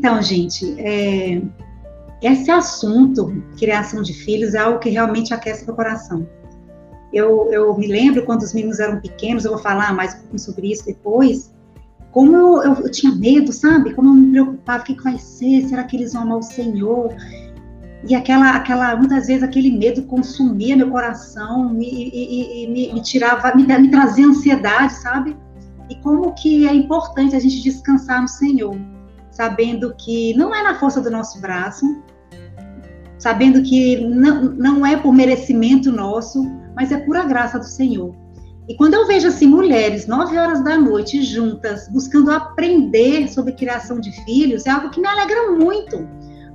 Então, gente, é, esse assunto, criação de filhos, é algo que realmente aquece meu coração. Eu, eu me lembro quando os meninos eram pequenos, eu vou falar mais um sobre isso depois, como eu, eu, eu, tinha medo, sabe? Como eu me preocupava, o que, que vai ser? Será que eles vão amar o Senhor? E aquela, aquela, muitas vezes aquele medo consumia meu coração e, e, e me, me, tirava, me, me trazia ansiedade, sabe? E como que é importante a gente descansar no Senhor, sabendo que não é na força do nosso braço, sabendo que não, não é por merecimento nosso, mas é pura graça do Senhor. E quando eu vejo assim mulheres nove horas da noite juntas buscando aprender sobre criação de filhos, é algo que me alegra muito,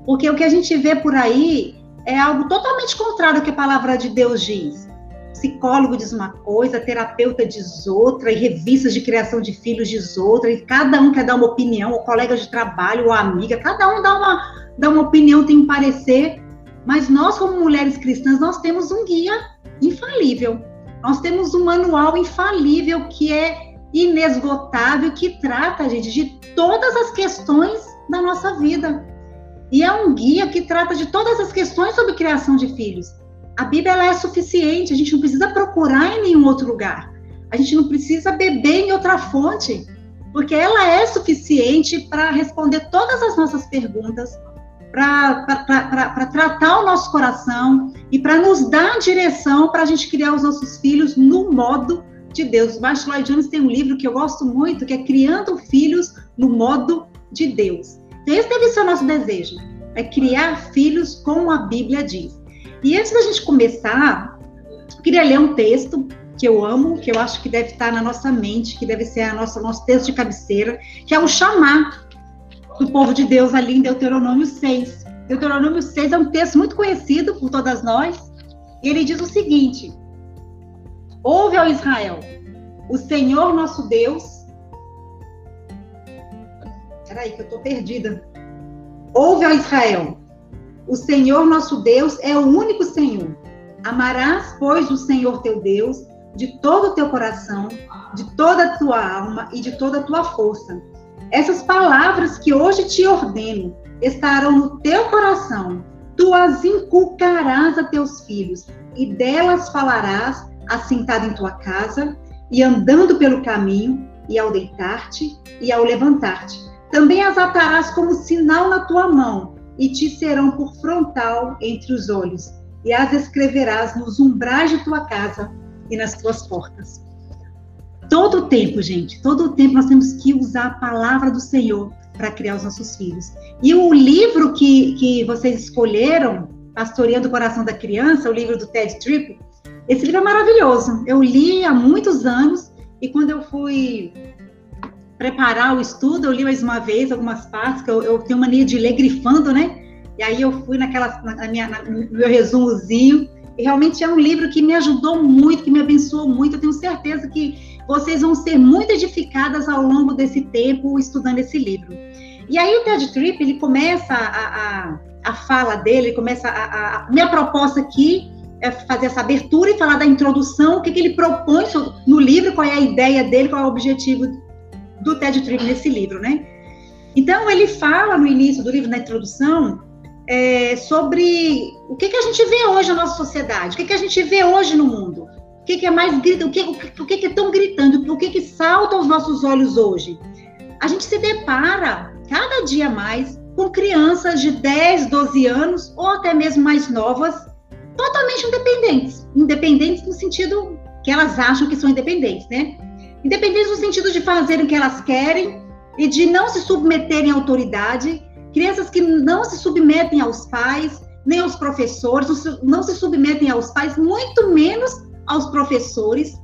porque o que a gente vê por aí é algo totalmente contrário ao que a palavra de Deus diz. Psicólogo diz uma coisa, terapeuta diz outra, e revistas de criação de filhos diz outra, e cada um quer dar uma opinião, ou colega de trabalho, ou amiga, cada um dá uma, dá uma opinião, tem um parecer, mas nós, como mulheres cristãs, nós temos um guia infalível. Nós temos um manual infalível que é inesgotável, que trata, gente, de todas as questões da nossa vida. E é um guia que trata de todas as questões sobre criação de filhos. A Bíblia é suficiente, a gente não precisa procurar em nenhum outro lugar. A gente não precisa beber em outra fonte, porque ela é suficiente para responder todas as nossas perguntas, para tratar o nosso coração e para nos dar direção para a gente criar os nossos filhos no modo de Deus. O Marshall Lloyd Jones tem um livro que eu gosto muito, que é Criando Filhos no Modo de Deus. Então, esse deve ser o nosso desejo, é criar filhos como a Bíblia diz. E antes da gente começar, eu queria ler um texto que eu amo, que eu acho que deve estar na nossa mente, que deve ser a nossa, nosso texto de cabeceira, que é o chamar do povo de Deus ali em Deuteronômio 6. Deuteronômio 6 é um texto muito conhecido por todas nós. E ele diz o seguinte: Ouve ao Israel, o Senhor nosso Deus. Peraí, que eu estou perdida. Ouve ao Israel, o Senhor nosso Deus é o único Senhor. Amarás, pois, o Senhor teu Deus de todo o teu coração, de toda a tua alma e de toda a tua força essas palavras que hoje te ordeno estarão no teu coração. Tu as inculcarás a teus filhos, e delas falarás assentado em tua casa, e andando pelo caminho, e ao deitar-te, e ao levantar-te. Também as atarás como sinal na tua mão, e te serão por frontal entre os olhos, e as escreverás nos umbrais de tua casa e nas tuas portas. Todo o tempo, gente, todo o tempo nós temos que usar a palavra do Senhor para criar os nossos filhos. E o livro que, que vocês escolheram, Pastoreando o Coração da Criança, o livro do Ted Tripp, esse livro é maravilhoso. Eu li há muitos anos e quando eu fui preparar o estudo, eu li mais uma vez algumas partes, que eu, eu tenho mania de ler grifando, né? E aí eu fui naquela, na minha, na, no meu resumozinho, e realmente é um livro que me ajudou muito, que me abençoou muito. Eu tenho certeza que vocês vão ser muito edificadas ao longo desse tempo estudando esse livro. E aí o Ted Tripp, ele começa a, a, a fala dele, ele começa a, a, minha proposta aqui é fazer essa abertura e falar da introdução, o que, que ele propõe no livro, qual é a ideia dele, qual é o objetivo do Ted Tripp nesse livro, né? Então ele fala no início do livro, na introdução, é, sobre o que, que a gente vê hoje na nossa sociedade, o que, que a gente vê hoje no mundo. O que, que é mais grita? O que, o que, o que é tão gritando? O que, que salta aos nossos olhos hoje? A gente se depara cada dia mais com crianças de 10, 12 anos ou até mesmo mais novas, totalmente independentes. Independentes no sentido que elas acham que são independentes, né? Independentes no sentido de fazerem o que elas querem e de não se submeterem à autoridade. Crianças que não se submetem aos pais, nem aos professores, não se submetem aos pais, muito menos aos professores,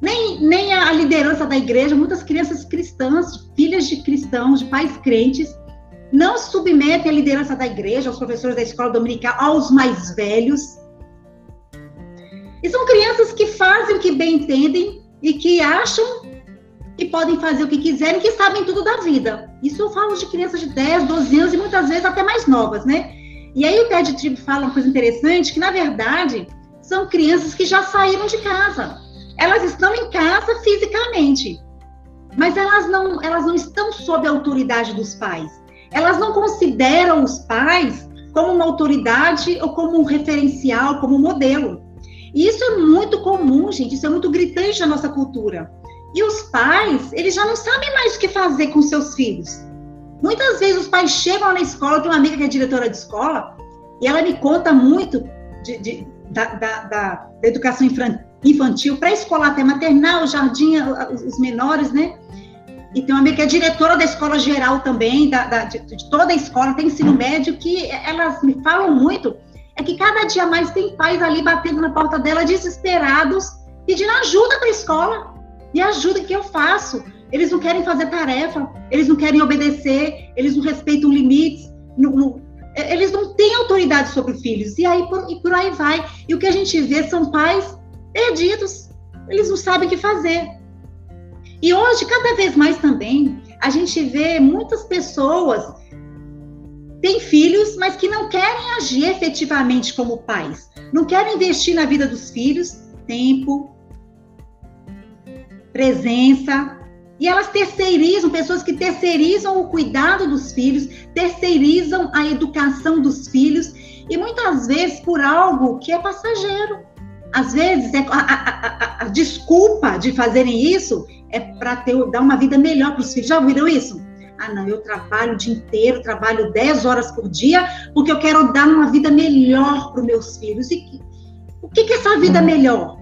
nem, nem a liderança da igreja, muitas crianças cristãs, filhas de cristãos, de pais crentes, não se submetem à liderança da igreja, aos professores da escola dominical, aos mais velhos. E são crianças que fazem o que bem entendem e que acham que podem fazer o que quiserem, que sabem tudo da vida. Isso eu falo de crianças de 10, 12 anos e muitas vezes até mais novas, né? E aí o Ted Tribb fala uma coisa interessante, que na verdade são crianças que já saíram de casa. Elas estão em casa fisicamente, mas elas não, elas não estão sob a autoridade dos pais. elas não consideram os pais como uma autoridade ou como um referencial, como um modelo. E isso é muito comum, gente, isso é muito gritante na nossa cultura. E os pais, eles já não sabem mais o que fazer com seus filhos. Muitas vezes os pais chegam na escola, tem uma amiga que é diretora de escola, e ela me conta muito de, de, da, da, da, educação infantil, pré-escolar até maternal, jardim, os menores, né? E tem uma amiga que é diretora da escola geral também, da, da de, de, toda a escola, tem ensino médio, que elas me falam muito, é que cada dia mais tem pais ali batendo na porta dela, desesperados, pedindo ajuda para a escola. Me ajuda, que eu faço? Eles não querem fazer tarefa, eles não querem obedecer, eles não respeitam limites, não, não, eles não têm autoridade sobre filhos. E aí por, e por aí vai. E o que a gente vê são pais perdidos, eles não sabem o que fazer. E hoje, cada vez mais também, a gente vê muitas pessoas têm filhos, mas que não querem agir efetivamente como pais, não querem investir na vida dos filhos tempo, presença. E elas terceirizam, pessoas que terceirizam o cuidado dos filhos, terceirizam a educação dos filhos, e muitas vezes por algo que é passageiro. Às vezes, é a, a, a, a desculpa de fazerem isso é para dar uma vida melhor para os filhos. Já ouviram isso? Ah, não, eu trabalho o dia inteiro, trabalho 10 horas por dia, porque eu quero dar uma vida melhor para os meus filhos. E o que, que é essa vida melhor?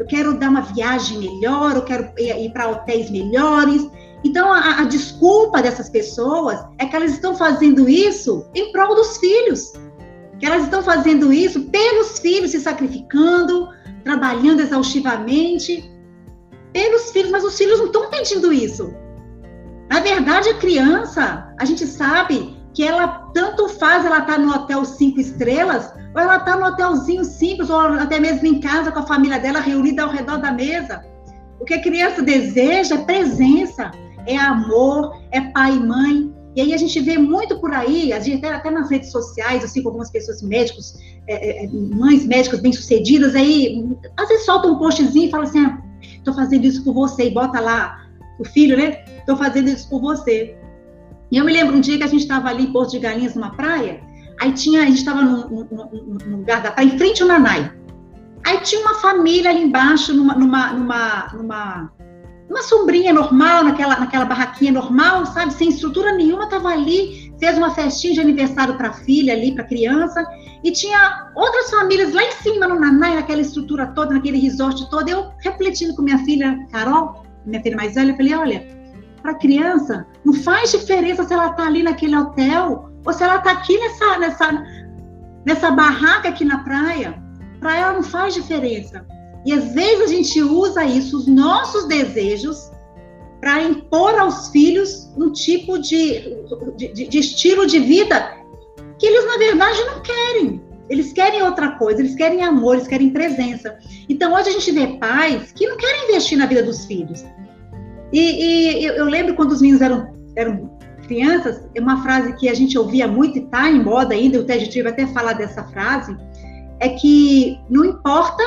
Eu quero dar uma viagem melhor, eu quero ir para hotéis melhores. Então, a, a, desculpa dessas pessoas é que elas estão fazendo isso em prol dos filhos. Que elas estão fazendo isso pelos filhos, se sacrificando, trabalhando exaustivamente pelos filhos, mas os filhos não estão pedindo isso. Na verdade, a criança, a gente sabe que ela tanto faz ela estar tá no hotel cinco estrelas, ou ela está no hotelzinho simples, ou até mesmo em casa com a família dela reunida ao redor da mesa. O que a criança deseja é presença, é amor, é pai e mãe. E aí a gente vê muito por aí, a gente até nas redes sociais, assim, com algumas pessoas médicos, é, é, mães médicas bem-sucedidas, aí às vezes solta um postzinho e fala assim, ah, fazendo isso por você, e bota lá o filho, né? Estou fazendo isso por você. E eu me lembro um dia que a gente estava ali em Porto de Galinhas, numa praia, aí tinha, a gente estava num, num, num, lugar da em frente ao Nanai. Aí tinha uma família ali embaixo, numa, numa, numa, numa, numa sombrinha normal, naquela, naquela barraquinha normal, sabe, sem estrutura nenhuma, estava ali, fez uma festinha de aniversário para a filha ali, para a criança, e tinha outras famílias lá em cima, no Nanai, naquela estrutura toda, naquele resort todo. Eu refletindo com minha filha Carol, minha filha mais velha, eu falei, olha, para criança, não faz diferença se ela está ali naquele hotel ou se ela está aqui nessa, nessa, nessa barraca aqui na praia. Para ela não faz diferença. E às vezes a gente usa isso, os nossos desejos, para impor aos filhos um tipo de, de, de, estilo de vida que eles, na verdade, não querem. Eles querem outra coisa, eles querem amor, eles querem presença. Então, hoje a gente vê pais que não querem investir na vida dos filhos. E, e eu, lembro quando os meninos eram, eram crianças, é uma frase que a gente ouvia muito e está em moda ainda, o Ted Tribe até falar dessa frase, é que não importa,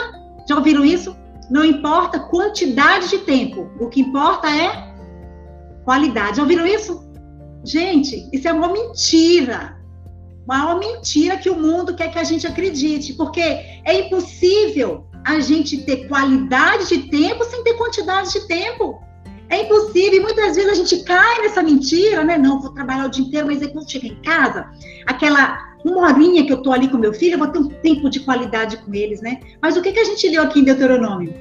já ouviram isso? Não importa quantidade de tempo, o que importa é qualidade. Já ouviram isso? Gente, isso é uma mentira. Uma mentira que o mundo quer que a gente acredite, porque é impossível a gente ter qualidade de tempo sem ter quantidade de tempo. É impossível, e muitas vezes a gente cai nessa mentira, né? Não, vou trabalhar o dia inteiro, mas aí quando chega em casa, aquela uma horinha que eu tô ali com meu filho, eu vou ter um tempo de qualidade com eles, né? Mas o que, que a gente leu aqui em Deuteronômio?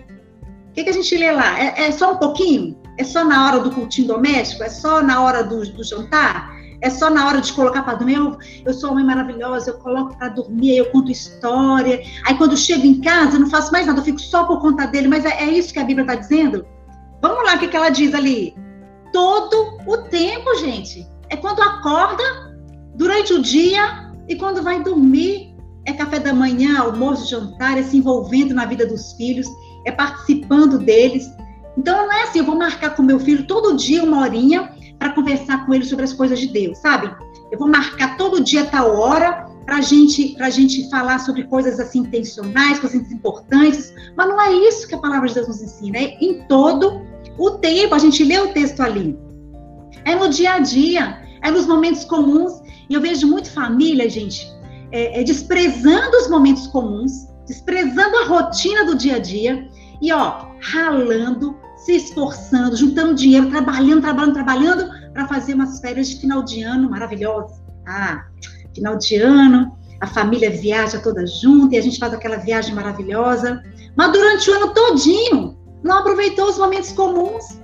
O que, que a gente lê lá? É, é, só um pouquinho? É só na hora do cultinho doméstico? É só na hora do, do jantar? É só na hora de colocar para dormir? Eu, eu sou uma mãe maravilhosa, eu coloco para dormir, eu conto história. Aí quando eu chego em casa, eu não faço mais nada, eu fico só por conta dele. Mas é, é isso que a Bíblia está dizendo? Vamos lá, o que, que ela diz ali? Todo o tempo, gente. É quando acorda, durante o dia e quando vai dormir. É café da manhã, almoço, jantar, é se envolvendo na vida dos filhos, é participando deles. Então não é assim, eu vou marcar com meu filho todo dia uma horinha para conversar com ele sobre as coisas de Deus, sabe? Eu vou marcar todo dia tal hora para gente, a gente falar sobre coisas assim intencionais, coisas importantes, mas não é isso que a palavra de Deus nos ensina, é em todo o tempo, a gente lê o texto ali. É no dia a dia, é nos momentos comuns. E eu vejo muito família, gente, é, é, desprezando os momentos comuns, desprezando a rotina do dia a dia e, ó, ralando, se esforçando, juntando dinheiro, trabalhando, trabalhando, trabalhando para fazer umas férias de final de ano maravilhosas. Ah, final de ano, a família viaja toda junto e a gente faz aquela viagem maravilhosa. Mas durante o ano todinho, não aproveitou os momentos comuns,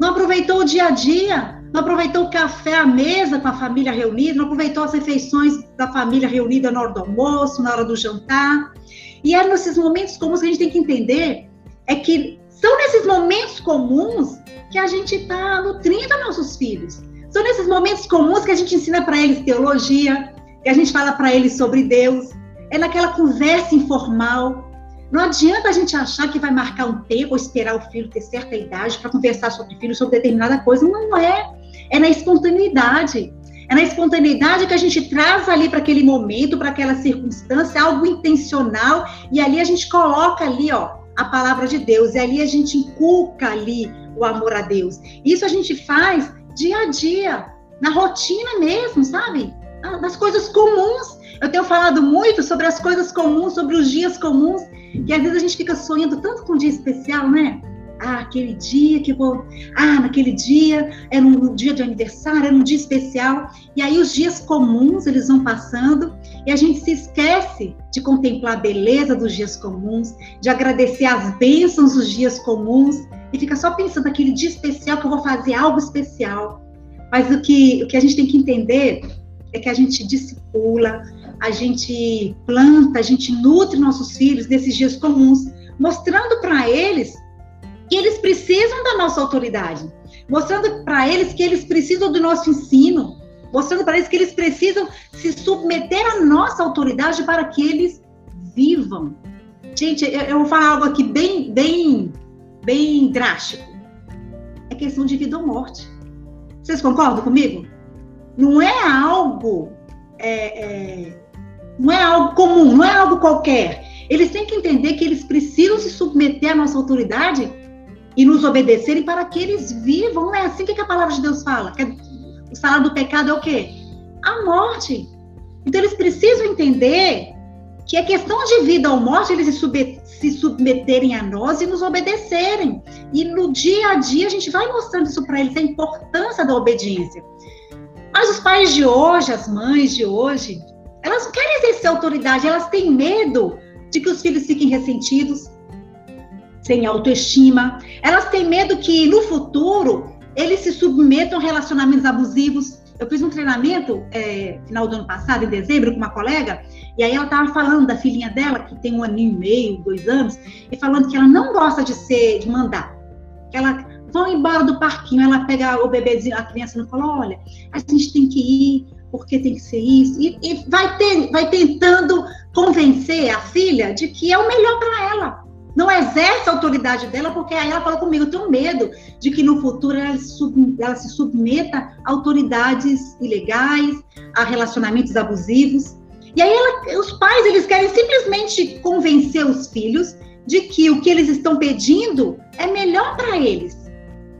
não aproveitou o dia a dia, não aproveitou o café à mesa com a família reunida, não aproveitou as refeições da família reunida na hora do almoço, na hora do jantar. E é nesses momentos comuns que a gente tem que entender é que são nesses momentos comuns que a gente está nutrindo nossos filhos. São nesses momentos comuns que a gente ensina para eles teologia, que a gente fala para eles sobre Deus. É naquela conversa informal, não adianta a gente achar que vai marcar um tempo ou esperar o filho ter certa idade para conversar sobre filho, sobre determinada coisa. Não é. É na espontaneidade. É na espontaneidade que a gente traz ali para aquele momento, para aquela circunstância, algo intencional, e ali a gente coloca ali, ó, a palavra de Deus, e ali a gente inculca ali o amor a Deus. Isso a gente faz dia a dia, na rotina mesmo, sabe? Nas coisas comuns. Eu tenho falado muito sobre as coisas comuns, sobre os dias comuns, que às vezes a gente fica sonhando tanto com um dia especial, né? Ah, aquele dia que vou. Ah, naquele dia, era um dia de aniversário, era um dia especial. E aí os dias comuns eles vão passando e a gente se esquece de contemplar a beleza dos dias comuns, de agradecer as bênçãos dos dias comuns e fica só pensando naquele dia especial que eu vou fazer algo especial. Mas o que, o que a gente tem que entender é que a gente discipula, a gente planta, a gente nutre nossos filhos nesses dias comuns, mostrando para eles que eles precisam da nossa autoridade, mostrando para eles que eles precisam do nosso ensino, mostrando para eles que eles precisam se submeter à nossa autoridade para que eles vivam. Gente, eu, eu vou falar algo aqui bem, bem, bem drástico. É questão de vida ou morte. Vocês concordam comigo? Não é algo é, é, não é algo comum, não é algo qualquer. Eles têm que entender que eles precisam se submeter à nossa autoridade e nos obedecerem para que eles vivam. Não é assim que a palavra de Deus fala. Que o salário do pecado é o quê? A morte. Então eles precisam entender que é questão de vida ou morte eles se submeterem a nós e nos obedecerem. E no dia a dia a gente vai mostrando isso para eles, a importância da obediência. Mas os pais de hoje, as mães de hoje, elas não querem exercer autoridade, elas têm medo de que os filhos fiquem ressentidos, sem autoestima. Elas têm medo que no futuro eles se submetam a relacionamentos abusivos. Eu fiz um treinamento é, final do ano passado, em dezembro, com uma colega, e aí ela estava falando da filhinha dela, que tem um aninho e meio, dois anos, e falando que ela não gosta de ser, de mandar. Que ela vão embora do parquinho, ela pega o bebezinho, a criança não fala, olha, a gente tem que ir, porque tem que ser isso, e, e vai, ter, vai tentando convencer a filha de que é o melhor para ela. Não exerce a autoridade dela, porque aí ela falou comigo, eu tenho medo de que no futuro ela, sub, ela se submeta a autoridades ilegais, a relacionamentos abusivos. E aí ela, os pais, eles querem simplesmente convencer os filhos de que o que eles estão pedindo é melhor para eles.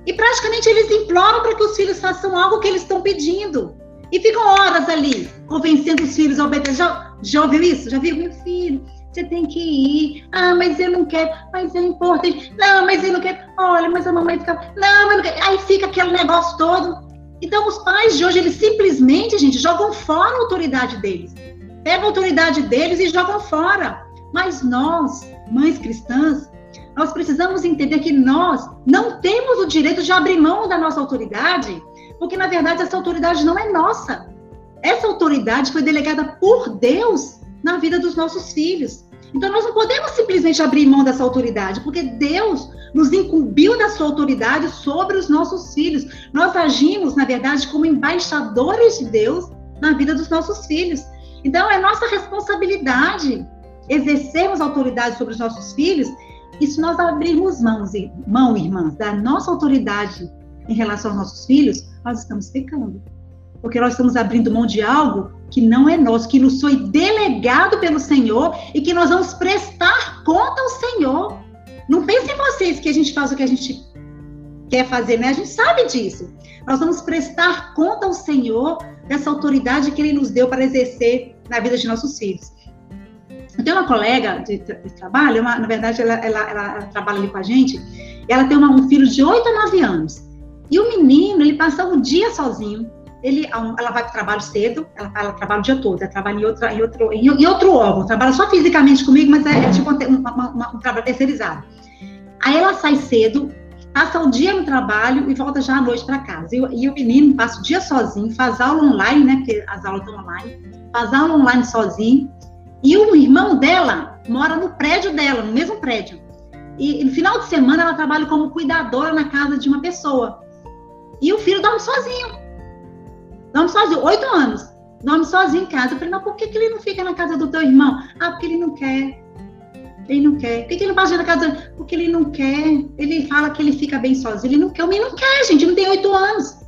E praticamente eles imploram para que os filhos façam algo que eles estão pedindo. E ficam horas ali, convencendo os filhos a obedecer. Já, já ouviu isso? Já viu? Meu filho, você tem que ir. Ah, mas eu não quero. Mas é importante. Não, mas eu não quero. Olha, mas a mamãe fica. Não, mas não quero. Aí fica aquele negócio todo. Então, os pais de hoje, eles simplesmente, gente, jogam fora a autoridade deles. Pegam a autoridade deles e jogam fora. Mas nós, mães cristãs, nós precisamos entender que nós não temos o direito de abrir mão da nossa autoridade porque na verdade essa autoridade não é nossa. Essa autoridade foi delegada por Deus na vida dos nossos filhos. Então nós não podemos simplesmente abrir mão dessa autoridade, porque Deus nos incumbiu da sua autoridade sobre os nossos filhos. Nós agimos, na verdade, como embaixadores de Deus na vida dos nossos filhos. Então é nossa responsabilidade exercermos autoridade sobre os nossos filhos. E se nós abrirmos mãos, mão, irmãs, da nossa autoridade em relação aos nossos filhos, nós estamos pecando. Porque nós estamos abrindo mão de algo que não é nosso, que nos foi delegado pelo Senhor e que nós vamos prestar conta ao Senhor. Não pensem vocês que a gente faz o que a gente quer fazer, né? A gente sabe disso. Nós vamos prestar conta ao Senhor dessa autoridade que Ele nos deu para exercer na vida de nossos filhos. Eu tenho uma colega de, trabalho, uma, na verdade, ela, ela, ela, trabalha ali com a gente, ela tem uma, um filho de 8 a 9 anos. E o menino, ele passa o dia sozinho. Ele, ela vai para o trabalho cedo, ela, ela, trabalha o dia todo, ela trabalha em, outra, em, outro, em, em outro órgão, trabalha só fisicamente comigo, mas é, é tipo um, uma, uma, um trabalho terceirizado. Aí ela sai cedo, passa o dia no trabalho e volta já à noite para casa. E, e, o menino passa o dia sozinho, faz aula online, né? Porque as aulas estão online, faz aula online sozinho. E o irmão dela mora no prédio dela, no mesmo prédio. E, no final de semana ela trabalha como cuidadora na casa de uma pessoa. E o filho dorme sozinho. Dorme sozinho, oito anos. Dorme sozinho em casa. Eu falei, não, por que, que ele não fica na casa do teu irmão? Ah, porque ele não quer. Ele não quer. Por que, que ele não passa na casa? Porque ele não quer. Ele fala que ele fica bem sozinho. Ele não quer. O menino não quer, gente. Não tem oito anos.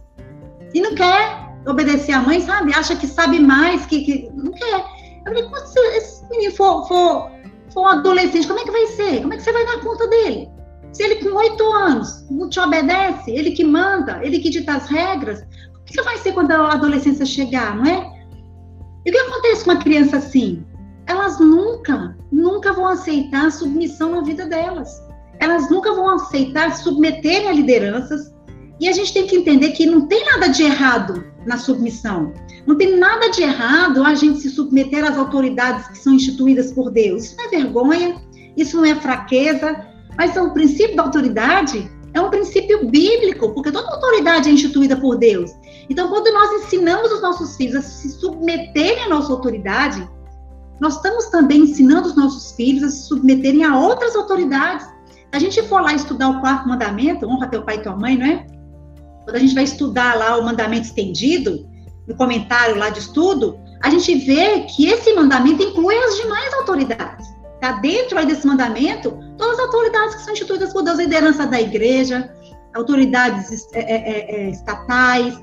E não quer obedecer à mãe, sabe? Acha que sabe mais, que, que... não quer. Eu falei, quando esse menino for, for, for um adolescente, como é que vai ser? Como é que você vai dar conta dele? Se ele com oito anos não te obedece, ele que manda, ele que dita as regras, o que vai ser quando a adolescência chegar, não é? E o que acontece com uma criança assim? Elas nunca, nunca vão aceitar submissão na vida delas. Elas nunca vão aceitar submeterem a lideranças. E a gente tem que entender que não tem nada de errado na submissão. Não tem nada de errado a gente se submeter às autoridades que são instituídas por Deus. Isso não é vergonha, isso não é fraqueza, mas o princípio da autoridade é um princípio bíblico, porque toda autoridade é instituída por Deus. Então, quando nós ensinamos os nossos filhos a se submeterem à nossa autoridade, nós estamos também ensinando os nossos filhos a se submeterem a outras autoridades. Se a gente for lá estudar o quarto mandamento, honra teu pai e tua mãe, não é? Quando a gente vai estudar lá o mandamento estendido, no comentário lá de estudo, a gente vê que esse mandamento inclui as demais autoridades. Está dentro aí desse mandamento todas as autoridades que são instituídas por Deus, liderança da igreja, autoridades é, é, é, é, estatais,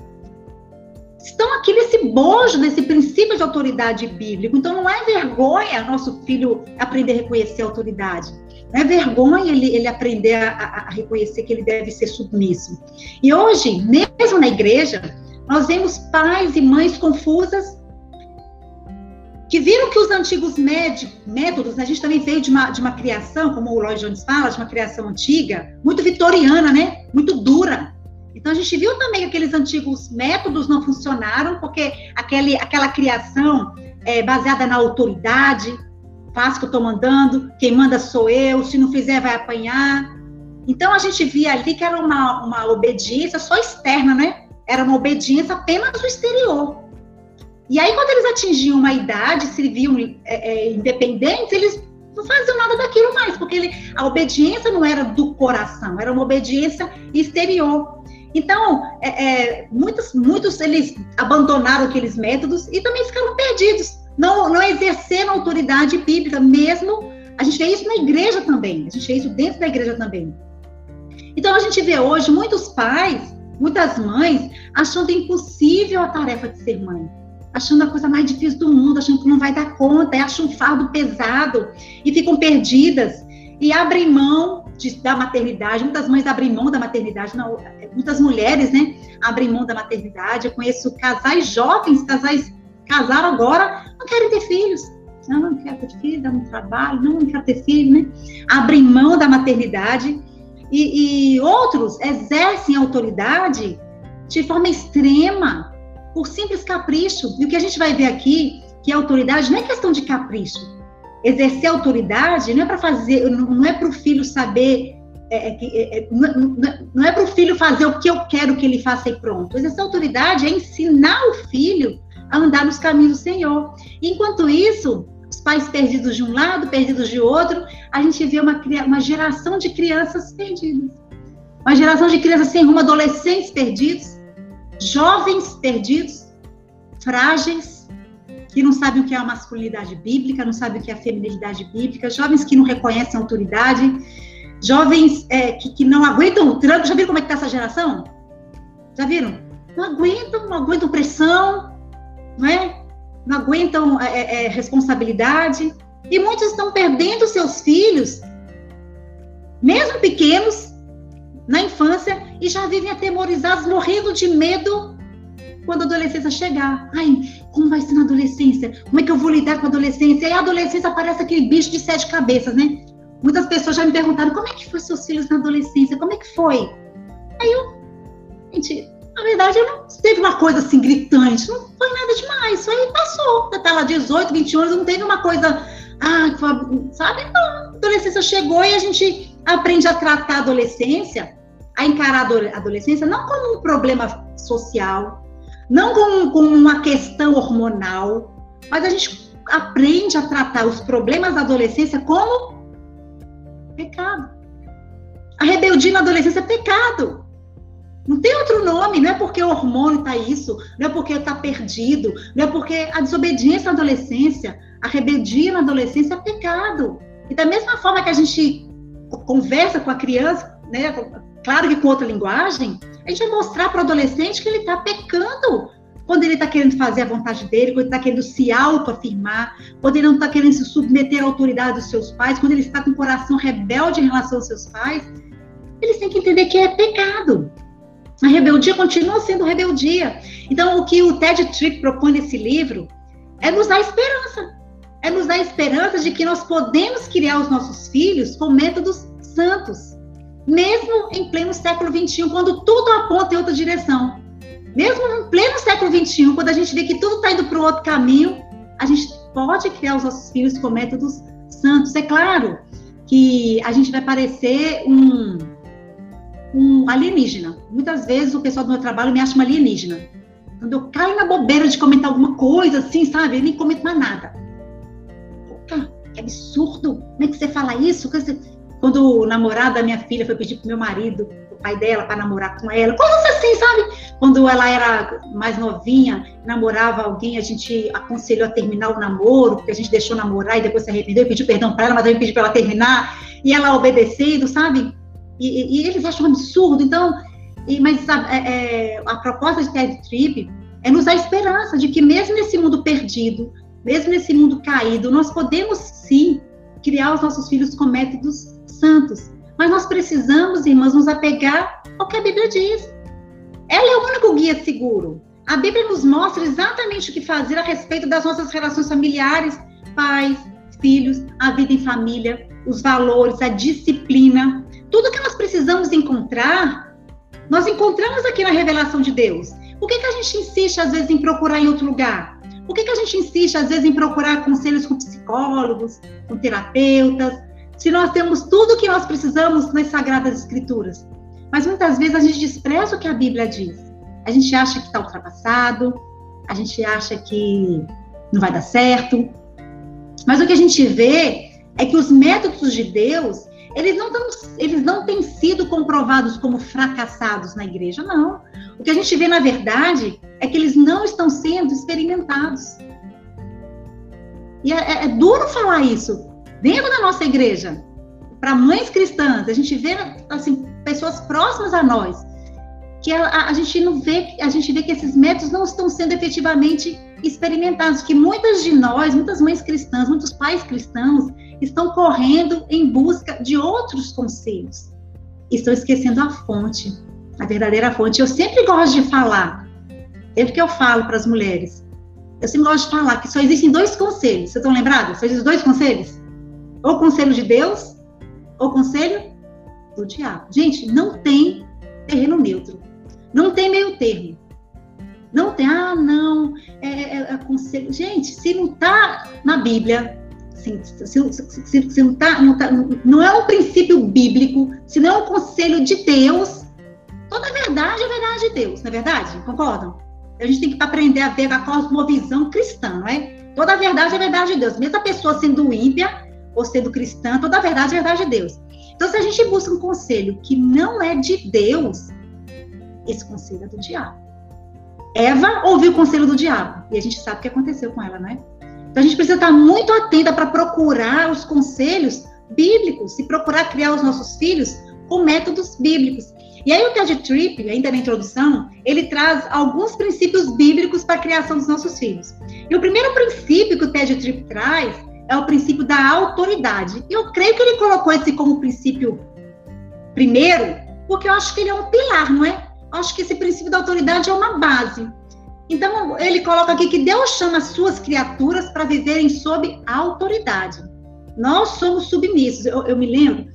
estão aqui nesse bojo, nesse princípio de autoridade bíblico. Então, não é vergonha nosso filho aprender a reconhecer a autoridade. Não é vergonha ele, ele aprender a, a, reconhecer que ele deve ser submisso. E hoje, mesmo na igreja, nós vemos pais e mães confusas que viram que os antigos métodos, a gente também veio de uma, de uma criação, como o Lloyd Jones fala, de uma criação antiga, muito vitoriana, né? Muito dura. Então a gente viu também que aqueles antigos métodos não funcionaram, porque aquele, aquela criação é, baseada na autoridade, faz o que eu estou mandando, quem manda sou eu, se não fizer vai apanhar. Então a gente via ali que era uma, uma obediência só externa, né? Era uma obediência apenas do exterior. E aí, quando eles atingiam uma idade, se viam é, é, independentes, eles não faziam nada daquilo mais, porque ele, a obediência não era do coração, era uma obediência exterior. Então, é, é, muitos, muitos eles abandonaram aqueles métodos e também ficaram perdidos, não, não exerceram autoridade bíblica, mesmo. A gente vê isso na igreja também, a gente vê isso dentro da igreja também. Então, a gente vê hoje muitos pais, muitas mães, achando impossível a tarefa de ser mãe achando a coisa mais difícil do mundo, achando que não vai dar conta, acham um fardo pesado e ficam perdidas e abrem mão de, da maternidade. Muitas mães abrem mão da maternidade, não, muitas mulheres, né, abrem mão da maternidade. Eu conheço casais jovens, casais casaram agora, não querem ter filhos. Não, não quero ter filho, dá um trabalho, não, não quero ter filho, né? Abrem mão da maternidade e, e outros exercem autoridade de forma extrema, por simples capricho. E o que a gente vai ver aqui, que a autoridade não é questão de capricho. Exercer autoridade não é para fazer, não é para o filho saber, é, é, é, é não é, é para o filho fazer o que eu quero que ele faça e pronto. Exercer autoridade é ensinar o filho a andar nos caminhos do Senhor. Enquanto isso, os pais perdidos de um lado, perdidos de outro, a gente vê uma, uma geração de crianças perdidas. Uma geração de crianças sem rumo, adolescentes perdidos, jovens perdidos, frágeis, que não sabem o que é a masculinidade bíblica, não sabem o que é a feminilidade bíblica, jovens que não reconhecem a autoridade, jovens é, que, que, não aguentam o tranco. Já viram como é que está essa geração? Já viram? Não aguentam, não aguentam pressão, não é? Não aguentam é, é, é responsabilidade. E muitos estão perdendo seus filhos, mesmo pequenos, na infância e já vivem atemorizados, morrendo de medo quando a adolescência chegar. Ai, como vai ser na adolescência? Como é que eu vou lidar com a adolescência? E a adolescência parece aquele bicho de sete cabeças, né? Muitas pessoas já me perguntaram como é que foi seus filhos na adolescência? Como é que foi? Aí eu, gente, na verdade, eu não teve uma coisa assim gritante, não foi nada demais, isso aí passou. Tá lá 18, 21 anos, não teve uma coisa, ah, sabe? Não, a adolescência chegou e a gente aprende a tratar a adolescência, a encarar a adolescência não como um problema social, não como, como uma questão hormonal, mas a gente aprende a tratar os problemas da adolescência como pecado. A rebeldia na adolescência é pecado. Não tem outro nome, não é porque o hormônio está isso, não é porque está perdido, não é porque a desobediência na adolescência, a rebeldia na adolescência é pecado. E da mesma forma que a gente conversa com a criança, né, claro que com outra linguagem, a gente vai mostrar para o adolescente que ele está pecando quando ele está querendo fazer a vontade dele, quando ele está querendo se autoafirmar, quando ele não está querendo se submeter à autoridade dos seus pais, quando ele está com o coração rebelde em relação aos seus pais, eles têm que entender que é pecado. A rebeldia continua sendo rebeldia. Então, o que o Ted Tripp propõe nesse livro é nos dar esperança. É nos dar esperança de que nós podemos criar os nossos filhos com métodos santos, mesmo em pleno século XXI, quando tudo aponta em outra direção. Mesmo em pleno século XXI, quando a gente vê que tudo está indo para o outro caminho, a gente pode criar os nossos filhos com métodos santos. É claro que a gente vai parecer um, um alienígena. Muitas vezes o pessoal do meu trabalho me acha uma alienígena. Quando eu caio na bobeira de comentar alguma coisa assim, sabe? Eu nem comento mais nada. Que absurdo! Como é que você fala isso? Quando o namorado da minha filha foi pedir pro meu marido, o pai dela, para namorar com ela, coisas assim, sabe? Quando ela era mais novinha, namorava alguém, a gente aconselhou a terminar o namoro, porque a gente deixou namorar e depois se arrependeu e pediu perdão para ela, mas eu pedi para ela terminar, e ela obedecendo, sabe? E, e eles acham um absurdo. Então, e, mas a, é, é, a proposta de TED Trip é nos dar esperança de que mesmo nesse mundo perdido, mesmo nesse mundo caído, nós podemos sim criar os nossos filhos com métodos santos. Mas nós precisamos, irmãs, nos apegar ao que a Bíblia diz. Ela é o único guia seguro. A Bíblia nos mostra exatamente o que fazer a respeito das nossas relações familiares, pais, filhos, a vida em família, os valores, a disciplina. Tudo que nós precisamos encontrar, nós encontramos aqui na revelação de Deus. Por que, que a gente insiste, às vezes, em procurar em outro lugar? Por que, que a gente insiste, às vezes, em procurar conselhos com psicólogos, com terapeutas, se nós temos tudo o que nós precisamos nas Sagradas Escrituras? Mas muitas vezes a gente despreza o que a Bíblia diz. A gente acha que está ultrapassado, a gente acha que não vai dar certo. Mas o que a gente vê é que os métodos de Deus, eles não, tão, eles não têm sido comprovados como fracassados na igreja, não. O que a gente vê, na verdade, é que eles não estão sendo experimentados. E é, é, é duro falar isso dentro da nossa igreja, para mães cristãs, a gente vê assim pessoas próximas a nós, que a, a, gente não vê, a gente vê que esses métodos não estão sendo efetivamente experimentados, que muitas de nós, muitas mães cristãs, muitos pais cristãos estão correndo em busca de outros conselhos. Estão esquecendo a fonte, a verdadeira fonte. Eu sempre gosto de falar, sempre que eu falo para as mulheres, eu sempre gosto de falar que só existem dois conselhos. Vocês estão lembrados? Só existem dois conselhos? Ou conselho de Deus, ou conselho do diabo. Gente, não tem terreno neutro. Não tem meio termo. Não tem, ah, não, é, é, é conselho. Gente, se não está na Bíblia, Assim, se, se, se, não, tá, não, tá, não é um princípio bíblico, se não é um conselho de Deus, toda verdade é verdade de Deus, não é verdade? Concordam? A gente tem que aprender a ver a cosmovisão cristã, não é? Toda verdade é verdade de Deus. Mesmo a pessoa sendo ímpia ou sendo cristã, toda verdade é verdade de Deus. Então, se a gente busca um conselho que não é de Deus, esse conselho é do diabo. Eva ouviu o conselho do diabo. E a gente sabe o que aconteceu com ela, não é? Então a gente precisa estar muito atenta para procurar os conselhos bíblicos e procurar criar os nossos filhos com métodos bíblicos. E aí o Ted Tripp, ainda na introdução, ele traz alguns princípios bíblicos para a criação dos nossos filhos. E o primeiro princípio que o Ted Tripp traz é o princípio da autoridade. E eu creio que ele colocou esse como princípio primeiro, Porque eu acho que ele é um pilar, não é? Eu acho que esse princípio da autoridade é uma base. Então, ele coloca aqui que Deus chama as suas criaturas para viverem sob autoridade. Nós somos submissos. Eu, eu me lembro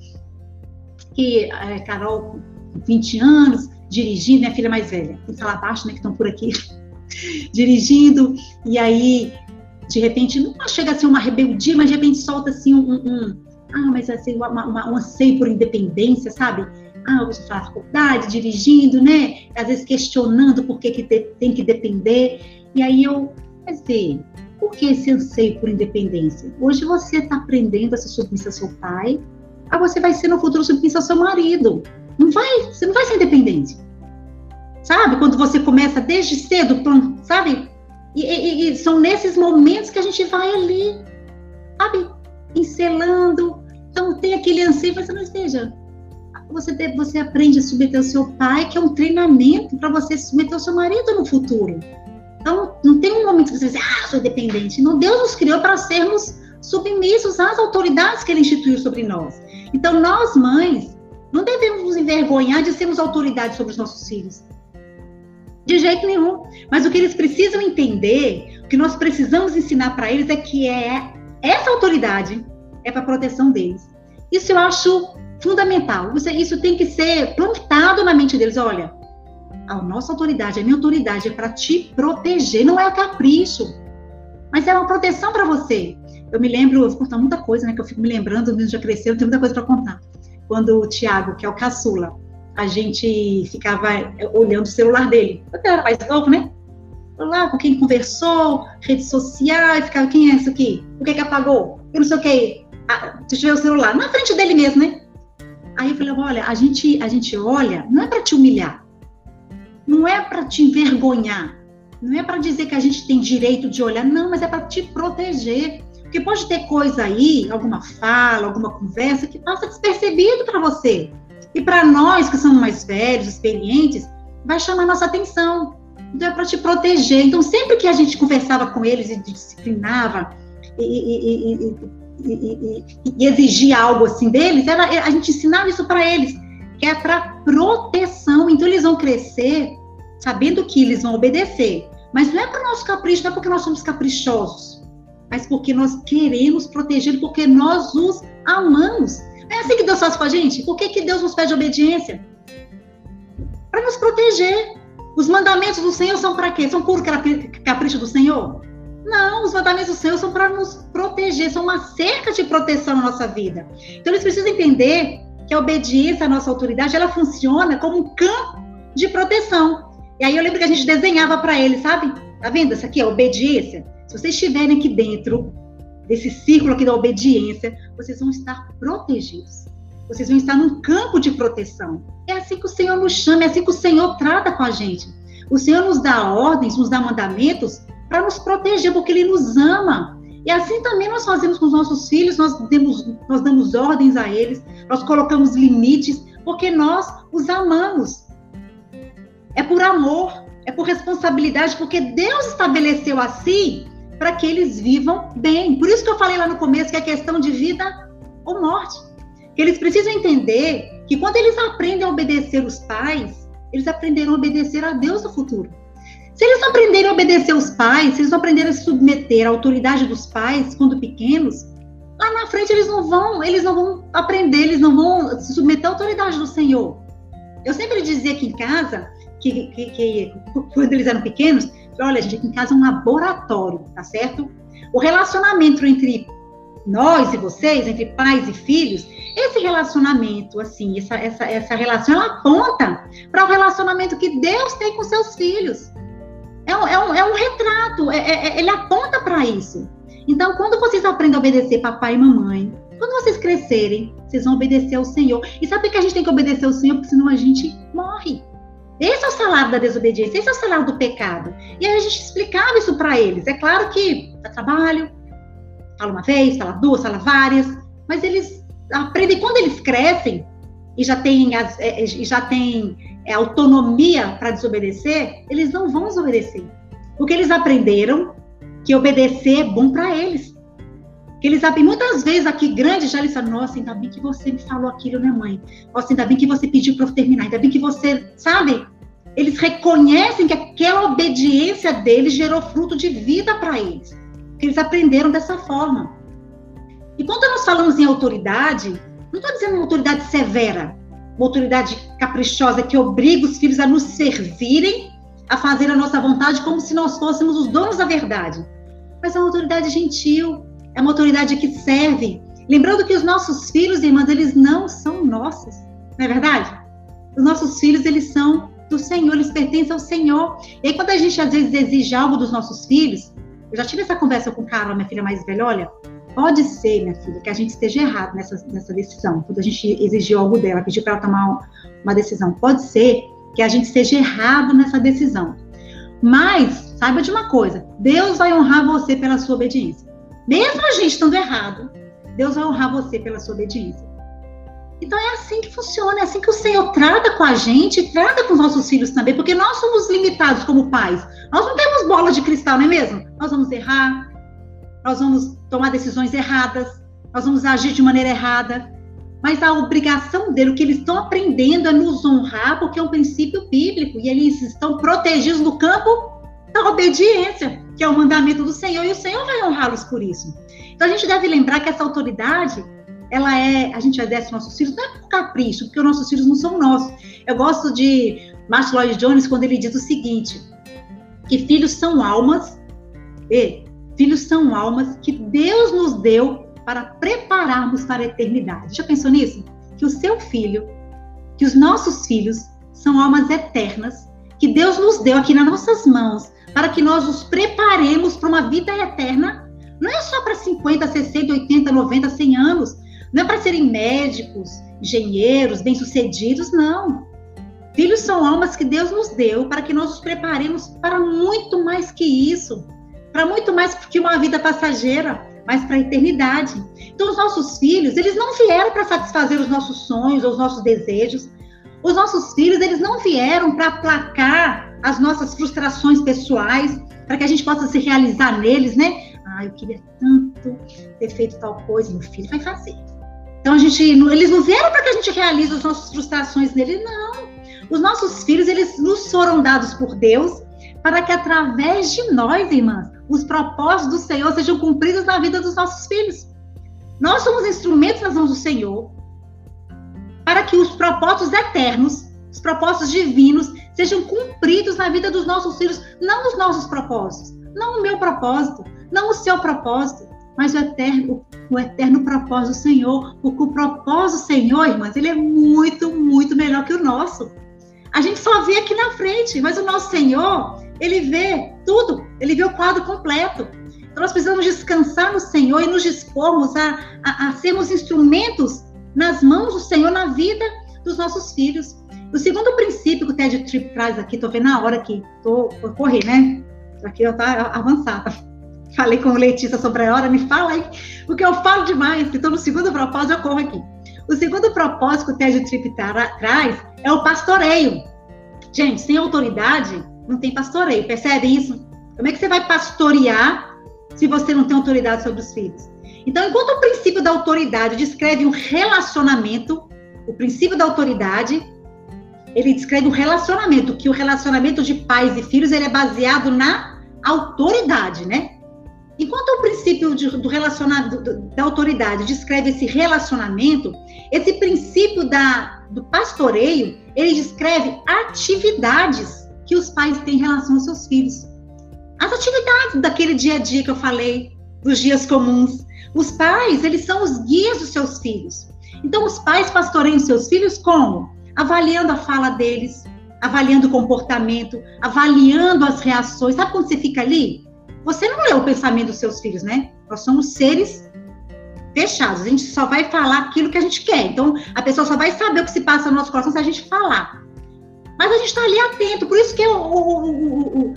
que é, Carol, com 20 anos, dirigindo, minha filha mais velha, está lá abaixo, né, que estão por aqui, dirigindo, e aí, de repente, não chega a ser uma rebeldia, mas de repente solta assim um, um ah, mas assim, uma, uma, um anseio por independência, sabe? Faz faculdade, dirigindo, né? Às vezes questionando por que, que tem que depender. E aí eu, dizer, por que esse anseio por independência? Hoje você está aprendendo a ser submissa ao seu pai, aí você vai ser no futuro submissa ao seu marido. Não vai, você não vai ser independente. Sabe? Quando você começa desde cedo, sabe? E, e, e são nesses momentos que a gente vai ali, sabe? Encelando. Então tem aquele anseio, você não esteja você, você aprende a submeter o seu pai, que é um treinamento para você submeter o seu marido no futuro. Então, não tem um momento que você diz, ah, sou independente. Não, Deus nos criou para sermos submissos às autoridades que Ele instituiu sobre nós. Então, nós, mães, não devemos nos envergonhar de sermos autoridade sobre os nossos filhos. De jeito nenhum. Mas o que eles precisam entender, o que nós precisamos ensinar para eles é que é essa autoridade é para proteção deles. Isso eu acho fundamental. Isso, tem que ser plantado na mente deles. Olha, a nossa autoridade, a minha autoridade é para te proteger, não é capricho, mas é uma proteção para você. Eu me lembro, eu vou contar muita coisa, né? Que eu fico me lembrando, mesmo já cresceu, tem muita coisa para contar. Quando o Tiago, que é o caçula, a gente ficava olhando o celular dele. Eu era mais novo, né? Lá com quem conversou, redes sociais, ficava, quem é isso aqui? O que que apagou? Eu não sei o que. Ah, deixa eu ver o celular. Na frente dele mesmo, né? Aí eu falei, olha, a gente, a gente olha, não é para te humilhar, não é para te envergonhar, não é para dizer que a gente tem direito de olhar, não, mas é para te proteger. Porque pode ter coisa aí, alguma fala, alguma conversa que passa despercebido para você. E para nós que somos mais velhos, experientes, vai chamar nossa atenção. Então é para te proteger. Então sempre que a gente conversava com eles e disciplinava e, e, e, e, e, e exigir algo assim deles, era a gente ensinava isso para eles, que é para proteção. Então eles vão crescer sabendo que eles vão obedecer, mas não é para o nosso capricho, não é porque nós somos caprichosos, mas porque nós queremos proteger, porque nós os amamos. É assim que Deus faz com a gente? Por que, que Deus nos pede obediência? Para nos proteger. Os mandamentos do Senhor são para quê? São puro capricho do Senhor? Não, os mandamentos do Senhor são para nos proteger, são uma cerca de proteção na nossa vida. Então eles precisam entender que a obediência à nossa autoridade, ela funciona como um campo de proteção. E aí eu lembro que a gente desenhava para eles, sabe? Tá vendo? Essa aqui é obediência. Se vocês estiverem aqui dentro desse círculo aqui da obediência, vocês vão estar protegidos. Vocês vão estar num campo de proteção. É assim que o Senhor nos chama, é assim que o Senhor trata com a gente. O Senhor nos dá ordens, nos dá mandamentos para nos proteger, porque Ele nos ama. E assim também nós fazemos com os nossos filhos, nós damos, nós damos ordens a eles, nós colocamos limites, porque nós os amamos. É por amor, é por responsabilidade, porque Deus estabeleceu assim para que eles vivam bem. Por isso que eu falei lá no começo que é questão de vida ou morte. Que eles precisam entender que quando eles aprendem a obedecer os pais, eles aprenderão a obedecer a Deus no futuro. Se eles não aprenderem a obedecer os pais, se eles não aprenderem a se submeter à autoridade dos pais quando pequenos, lá na frente eles não vão, eles não vão aprender, eles não vão se submeter à autoridade do Senhor. Eu sempre dizia aqui em casa que, que, que quando eles eram pequenos, olha, gente, aqui em casa é um laboratório, tá certo? O relacionamento entre nós e vocês, entre pais e filhos, esse relacionamento, assim, essa, essa, essa relação, ela aponta para o relacionamento que Deus tem com seus filhos. É um, é um, é um retrato, é, é, é ele aponta para isso. Então, quando vocês aprendem a obedecer papai e mamãe, quando vocês crescerem, vocês vão obedecer ao Senhor. E sabe por que a gente tem que obedecer ao Senhor? Porque senão a gente morre. Esse é o salário da desobediência, esse é o salário do pecado. E aí a gente explicava isso para eles. É claro que dá trabalho, fala uma vez, fala duas, fala várias, mas eles aprendem quando eles crescem e já têm, é, já têm é, autonomia para desobedecer, eles não vão desobedecer. Porque eles aprenderam que obedecer é bom para eles. Que eles sabem muitas vezes aqui grande já eles falam, nossa, ainda bem que você me falou aquilo, né, mãe? Nossa, ainda bem que você pediu para eu terminar, ainda bem que você, sabe? Eles reconhecem que aquela obediência deles gerou fruto de vida para eles. Que eles aprenderam dessa forma. E quando nós falamos em autoridade, não estou dizendo uma autoridade severa, uma autoridade caprichosa que obriga os filhos a nos servirem, a fazer a nossa vontade como se nós fôssemos os donos da verdade. Mas é uma autoridade gentil, é uma autoridade que serve. Lembrando que os nossos filhos, irmãs, eles não são nossos, não é verdade? Os nossos filhos, eles são do Senhor, eles pertencem ao Senhor. E aí, quando a gente às vezes exige algo dos nossos filhos, eu já tive essa conversa com Carla, minha filha mais velha, olha, pode ser, minha filha, que a gente esteja errado nessa, nessa decisão, quando a gente exigiu algo dela, pediu para ela tomar uma decisão. Pode ser que a gente esteja errado nessa decisão. Mas, saiba de uma coisa, Deus vai honrar você pela sua obediência. Mesmo a gente estando errado, Deus vai honrar você pela sua obediência. Então é assim que funciona, é assim que o Senhor trata com a gente, trata com os nossos filhos também, porque nós somos limitados como pais. Nós não temos bola de cristal, não é mesmo? Nós vamos errar, nós vamos tomar decisões erradas, nós vamos agir de maneira errada. Mas a obrigação dele, o que eles estão aprendendo é nos honrar, porque é um princípio bíblico, e eles estão protegidos no campo da obediência, que é o mandamento do Senhor, e o Senhor vai honrá-los por isso. Então a gente deve lembrar que essa autoridade, ela é, a gente exerce nossos filhos, não é por capricho, porque os nossos filhos não são nossos. Eu gosto de Martin Lloyd Jones quando ele diz o seguinte: que filhos são almas, e filhos são almas que Deus nos deu para prepararmos para a eternidade. Já pensou nisso? Que o seu filho, que os nossos filhos são almas eternas que Deus nos deu aqui nas nossas mãos para que nós nos preparemos para uma vida eterna. Não é só para 50, 60, 80, 90, 100 anos. Não é para serem médicos, engenheiros, bem-sucedidos, não. Filhos são almas que Deus nos deu para que nós nos preparemos para muito mais que isso. Para muito mais que uma vida passageira, mas para a eternidade. Então, os nossos filhos, eles não vieram para satisfazer os nossos sonhos ou os nossos desejos. Os nossos filhos, eles não vieram para aplacar as nossas frustrações pessoais, para que a gente possa se realizar neles, né? Ah, eu queria tanto ter feito tal coisa, meu filho vai fazer. Então a gente, eles não vieram para que a gente realize as nossas frustrações nele, não. Os nossos filhos, eles nos foram dados por Deus para que através de nós, irmãs, os propósitos do Senhor sejam cumpridos na vida dos nossos filhos. Nós somos instrumentos nas mãos do Senhor para que os propósitos eternos, os propósitos divinos, sejam cumpridos na vida dos nossos filhos, não os nossos propósitos, não o meu propósito, não o seu propósito, mas o eterno, o eterno propósito do Senhor, porque o propósito do Senhor, irmãs, ele é muito, muito melhor que o nosso. A gente só vê aqui na frente, mas o nosso Senhor, ele vê tudo, ele vê o quadro completo. Então nós precisamos descansar no Senhor e nos dispormos a, a, a sermos instrumentos nas mãos do Senhor na vida dos nossos filhos. O segundo princípio que o Ted Tripp traz aqui, estou vendo na hora aqui, estou vou correr, né? Aqui eu tá avançada. Falei com o Letícia sobre a hora, me fala aí, porque eu falo demais, estou no segundo propósito, eu corro aqui. O segundo propósito que o Ted Tripp tra traz é o pastoreio. Gente, sem autoridade, não tem pastoreio, percebe isso? Como é que você vai pastorear se você não tem autoridade sobre os filhos? Então, enquanto o princípio da autoridade descreve um relacionamento, o princípio da autoridade, ele descreve um relacionamento, que o relacionamento de pais e filhos ele é baseado na autoridade, né? Enquanto o princípio de, do relacionamento da autoridade descreve esse relacionamento, esse princípio da, do pastoreio, ele descreve atividades que os pais têm em relação aos seus filhos. As atividades daquele dia a dia que eu falei, dos dias comuns, os pais, eles são os guias dos seus filhos. Então, os pais pastoreiam seus filhos como? Avaliando a fala deles, avaliando o comportamento, avaliando as reações. Sabe quando você fica ali? Você não lê o pensamento dos seus filhos, né? Nós somos seres fechados. A gente só vai falar aquilo que a gente quer. Então, a pessoa só vai saber o que se passa no nosso coração se a gente falar. Mas a gente está ali atento. Por isso que o, o, o,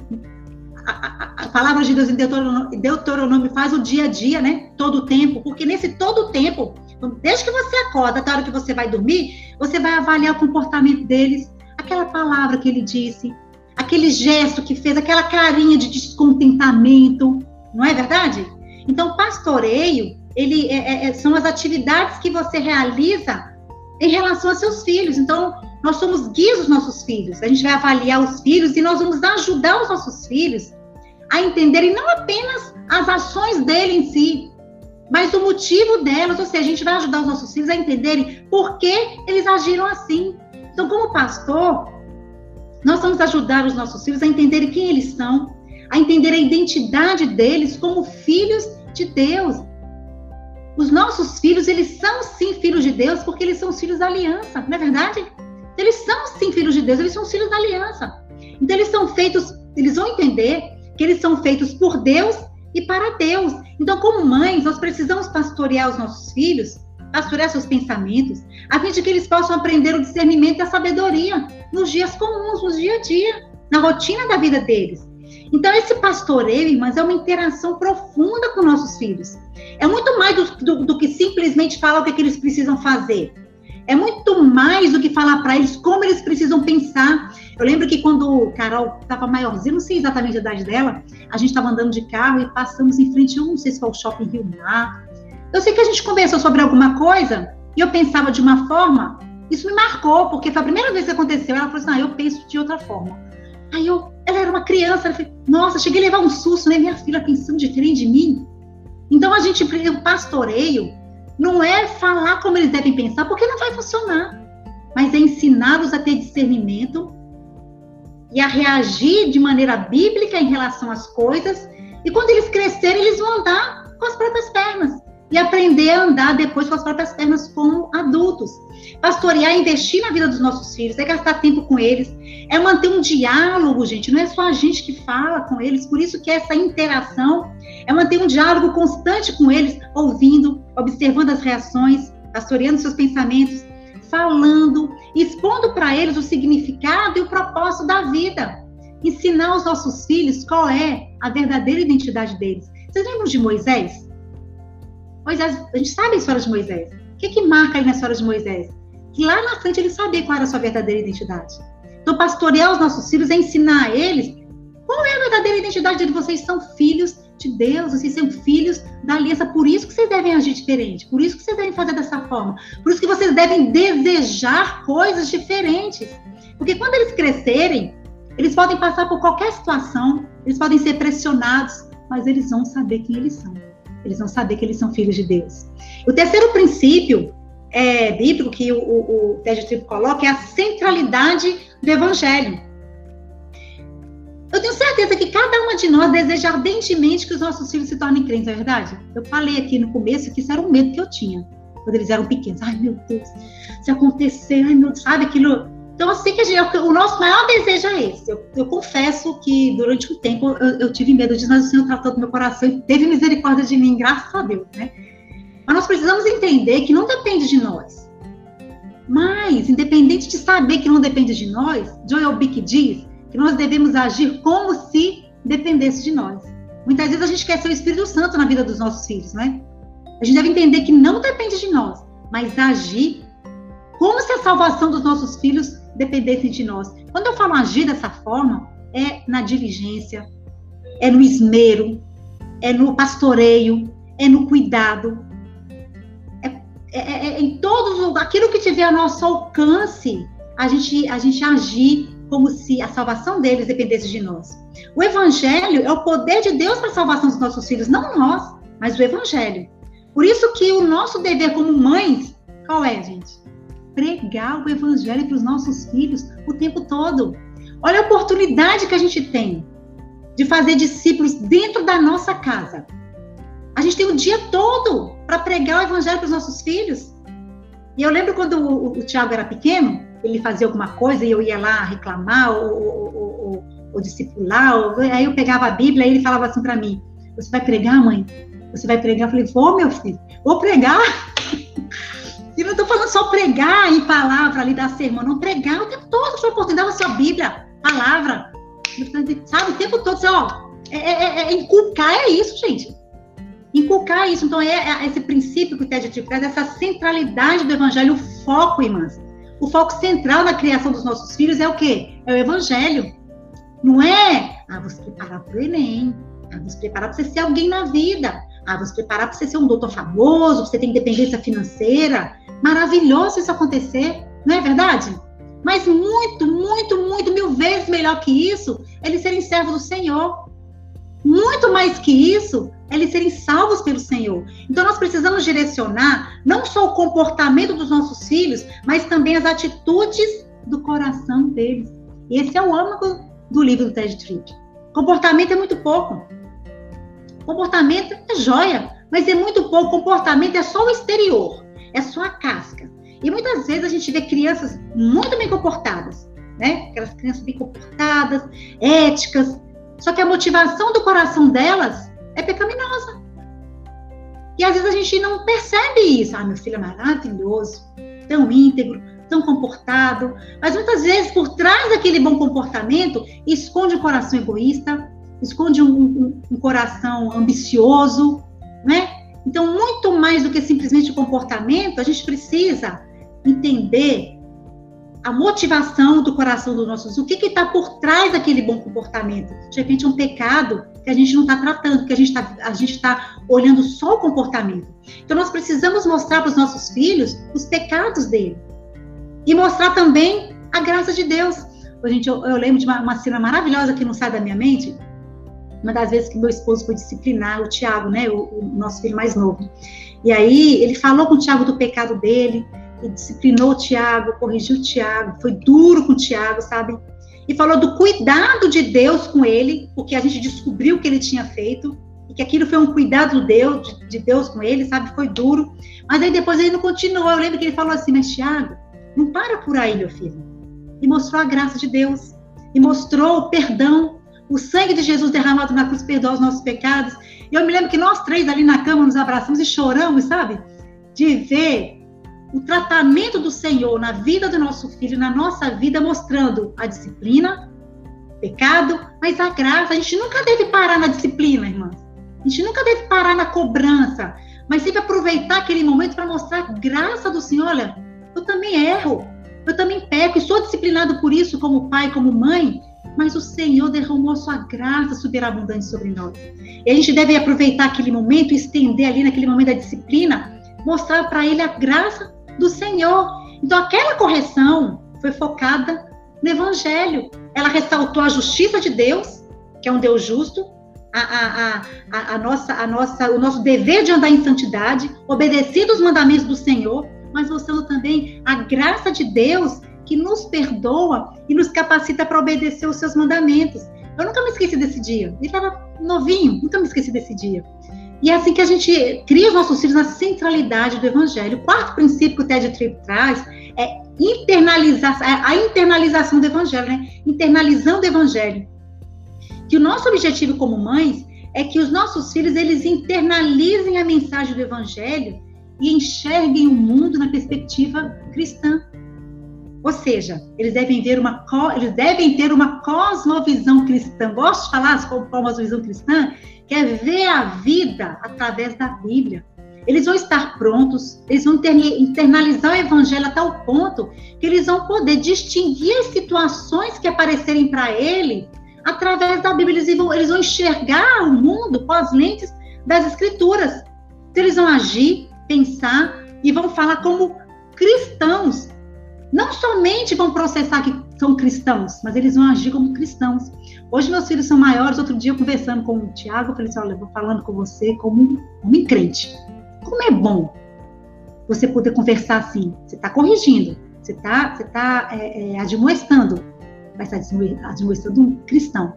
a, a, palavra de Deus em Deuteronômio, Deuteronômio faz o dia a dia, né? Todo o tempo, porque nesse todo o tempo, desde que você acorda até a hora que você vai dormir, você vai avaliar o comportamento deles, aquela palavra que ele disse, aquele gesto que fez, aquela carinha de descontentamento, não é verdade? Então, pastoreio ele é, é, é, são as atividades que você realiza em relação a seus filhos. Então, nós somos guias dos nossos filhos. A gente vai avaliar os filhos e nós vamos ajudar os nossos filhos a entenderem não apenas as ações dele em si, mas o motivo delas. Ou seja, a gente vai ajudar os nossos filhos a entenderem por que eles agiram assim. Então, como pastor, nós vamos ajudar os nossos filhos a entenderem quem eles são, a entender a identidade deles como filhos de Deus. Os nossos filhos, eles são sim filhos de Deus porque eles são filhos da aliança, não é verdade? Eles são sim filhos de Deus, eles são filhos da aliança. Então eles são feitos, eles vão entender que eles são feitos por Deus e para Deus. Então, como mães, nós precisamos pastorear os nossos filhos, pastorear seus pensamentos, a fim de que eles possam aprender o discernimento e a sabedoria nos dias comuns, no dia a dia, na rotina da vida deles. Então, esse pastoreio, irmãs, é uma interação profunda com nossos filhos. É muito mais do, do, do que simplesmente falar o que, é que eles precisam fazer. É muito mais do que falar para eles como eles precisam pensar. Eu lembro que quando Carol estava maiorzinha, não sei exatamente a idade dela, a gente estava andando de carro e passamos em frente a um, não sei se foi o shopping Rio Mar. Eu sei que a gente conversou sobre alguma coisa e eu pensava de uma forma, isso me marcou, porque foi a primeira vez que aconteceu. Ela falou assim: ah, eu penso de outra forma. Aí eu, ela era uma criança, ela falou, nossa, cheguei a levar um susto, né? Minha filha pensando diferente de mim. Então a gente, o pastoreio, não é falar como eles devem pensar, porque não vai funcionar, mas é ensiná-los a ter discernimento e a reagir de maneira bíblica em relação às coisas. E quando eles crescerem, eles vão andar com as próprias pernas e aprender a andar depois com as próprias pernas como adultos. Pastorear, investir na vida dos nossos filhos, é gastar tempo com eles, é manter um diálogo, gente. Não é só a gente que fala com eles, por isso que essa interação é manter um diálogo constante com eles, ouvindo, observando as reações, pastoreando seus pensamentos, falando, expondo para eles o significado e o propósito da vida. Ensinar aos nossos filhos qual é a verdadeira identidade deles. Vocês lembram de Moisés? Moisés, a gente sabe a história de Moisés. O que, que marca aí na história de Moisés? Que lá na frente ele sabia qual era a sua verdadeira identidade. Então, pastorear os nossos filhos é ensinar a eles qual é a verdadeira identidade de vocês são filhos de Deus, vocês são filhos da aliança, por isso que vocês devem agir diferente, por isso que vocês devem fazer dessa forma, por isso que vocês devem desejar coisas diferentes. Porque quando eles crescerem, eles podem passar por qualquer situação, eles podem ser pressionados, mas eles vão saber quem eles são. Eles vão saber que eles são filhos de Deus. O terceiro princípio é, bíblico que o, o, o Ted Tribo coloca é a centralidade do evangelho. Eu tenho certeza que cada uma de nós deseja ardentemente que os nossos filhos se tornem crentes, é verdade? Eu falei aqui no começo que isso era um medo que eu tinha, quando eles eram pequenos. Ai, meu Deus, se acontecer, ai, meu Deus, sabe aquilo então, assim que gente, o nosso maior desejo é esse. Eu, eu confesso que durante um tempo eu, eu, tive medo disso, mas o Senhor tratou do meu coração e teve misericórdia de mim, graças a Deus, né? Mas nós precisamos entender que não depende de nós. Mas, independente de saber que não depende de nós, Joel Bick diz que nós devemos agir como se dependesse de nós. Muitas vezes a gente quer ser o Espírito Santo na vida dos nossos filhos, né? A gente deve entender que não depende de nós, mas agir como se a salvação dos nossos filhos dependesse de nós. Quando eu falo agir dessa forma, é na diligência, é no esmero, é no pastoreio, é no cuidado, é, é, é, é em todos aquilo que tiver a nosso alcance, a gente, a gente agir como se a salvação deles dependesse de nós. O evangelho é o poder de Deus para a salvação dos nossos filhos, não nós, mas o evangelho. Por isso que o nosso dever como mães, qual é, gente? Pregar o evangelho para os nossos filhos o tempo todo. Olha a oportunidade que a gente tem de fazer discípulos dentro da nossa casa. A gente tem o dia todo para pregar o evangelho para os nossos filhos. E eu lembro quando o, o, Tiago era pequeno, ele fazia alguma coisa e eu ia lá reclamar ou, ou, ou, ou discipular, aí eu pegava a Bíblia e ele falava assim para mim: Você vai pregar, mãe? Você vai pregar? Eu falei: Vou, meu filho, vou pregar. E não estou falando só pregar em palavra ali da sermão, não pregar o tempo todo, sua oportunidade, a sua Bíblia, palavra. Sabe, o tempo todo, você, ó, é, é, é, é, inculcar é isso, gente. Inculcar isso. Então, é, é esse princípio que o Ted te traz, essa centralidade do evangelho, o foco, irmãs. O foco central na criação dos nossos filhos é o quê? É o evangelho. Não é, ah, se preparar para o Enem, ah, se preparar para você ser alguém na vida. Ah, vou se preparar para você ser um doutor famoso, você tem independência financeira. Maravilhoso isso acontecer, não é verdade? Mas muito, muito, muito, mil vezes melhor que isso, eles serem servos do Senhor. Muito mais que isso, eles serem salvos pelo Senhor. Então nós precisamos direcionar não só o comportamento dos nossos filhos, mas também as atitudes do coração deles. Esse é o âmago do livro do Ted Trick. Comportamento é muito pouco. Comportamento é joia, mas é muito pouco. Comportamento é só o exterior, é só a casca. E muitas vezes a gente vê crianças muito bem comportadas, né? Aquelas crianças bem comportadas, éticas, só que a motivação do coração delas é pecaminosa. E às vezes a gente não percebe isso. Ah, meu filho é maravilhoso, tão íntegro, tão comportado. Mas muitas vezes, por trás daquele bom comportamento, esconde um coração egoísta, esconde um, um, um coração ambicioso, né? Então, muito mais do que simplesmente o comportamento, a gente precisa entender a motivação do coração dos nossos, o que está por trás daquele bom comportamento. De repente, é um pecado que a gente não está tratando, que a gente está tá olhando só o comportamento. Então, nós precisamos mostrar para os nossos filhos os pecados dele e mostrar também a graça de Deus. Gente, eu, eu lembro de uma, uma, cena maravilhosa que não sai da minha mente. Uma das vezes que meu esposo foi disciplinar o Tiago, né, o, o nosso filho mais novo. E aí ele falou com o Tiago do pecado dele, e disciplinou o Tiago, corrigiu o Tiago, foi duro com o Tiago, sabe? E falou do cuidado de Deus com ele, porque a gente descobriu que ele tinha feito, e que aquilo foi um cuidado de Deus, de, de Deus com ele, sabe? Foi duro. Mas aí depois ele não continuou. Eu lembro que ele falou assim, mas Tiago, não para por aí, meu filho. E mostrou a graça de Deus, e mostrou o perdão, o sangue de Jesus derramado na cruz perdoa os nossos pecados. E eu me lembro que nós três ali na cama nos abraçamos e choramos, sabe? De ver o tratamento do Senhor na vida do nosso filho, na nossa vida, mostrando a disciplina, pecado, mas a graça. A gente nunca deve parar na disciplina, irmãs. A gente nunca deve parar na cobrança, mas sempre aproveitar aquele momento para mostrar a graça do Senhor. Olha, eu também erro, eu também peco e sou disciplinado por isso, como pai, como mãe, mas o Senhor derramou a sua graça superabundante sobre nós. E a gente deve aproveitar aquele momento estender ali naquele momento da disciplina, mostrar para ele a graça do Senhor. Então, aquela correção foi focada no Evangelho. Ela ressaltou a justiça de Deus, que é um Deus justo, a, a, a, a, nossa, a nossa, o nosso dever de andar em santidade, obedecido os mandamentos do Senhor, mas mostrando também a graça de Deus que nos perdoa e nos capacita para obedecer os seus mandamentos. Eu nunca me esqueci desse dia. Ele estava novinho, nunca me esqueci desse dia. E é assim que a gente cria os nossos filhos na centralidade do evangelho. O quarto princípio que o Ted Tripp traz é internalizar, é a internalização do evangelho, né? Internalizando o evangelho. Que o nosso objetivo como mães é que os nossos filhos eles internalizem a mensagem do evangelho e enxerguem o mundo na perspectiva cristã. Ou seja, eles devem ver uma eles devem ter uma cosmovisão cristã. Gosto de falar como cosmovisão cristã, que é ver a vida através da Bíblia. Eles vão estar prontos, eles vão internalizar o evangelho até o ponto que eles vão poder distinguir as situações que aparecerem para ele através da Bíblia. Eles vão, eles vão enxergar o mundo com as lentes das Escrituras. Então, eles vão agir, pensar e vão falar como cristãos. Não somente vão processar que são cristãos, mas eles vão agir como cristãos. Hoje meus filhos são maiores. Outro dia, conversando com o Tiago, eu falei assim: olha, eu vou falando com você como um crente. Como é bom você poder conversar assim. Você está corrigindo, você está você tá, é, é, admoestando, vai estar admoestando um cristão.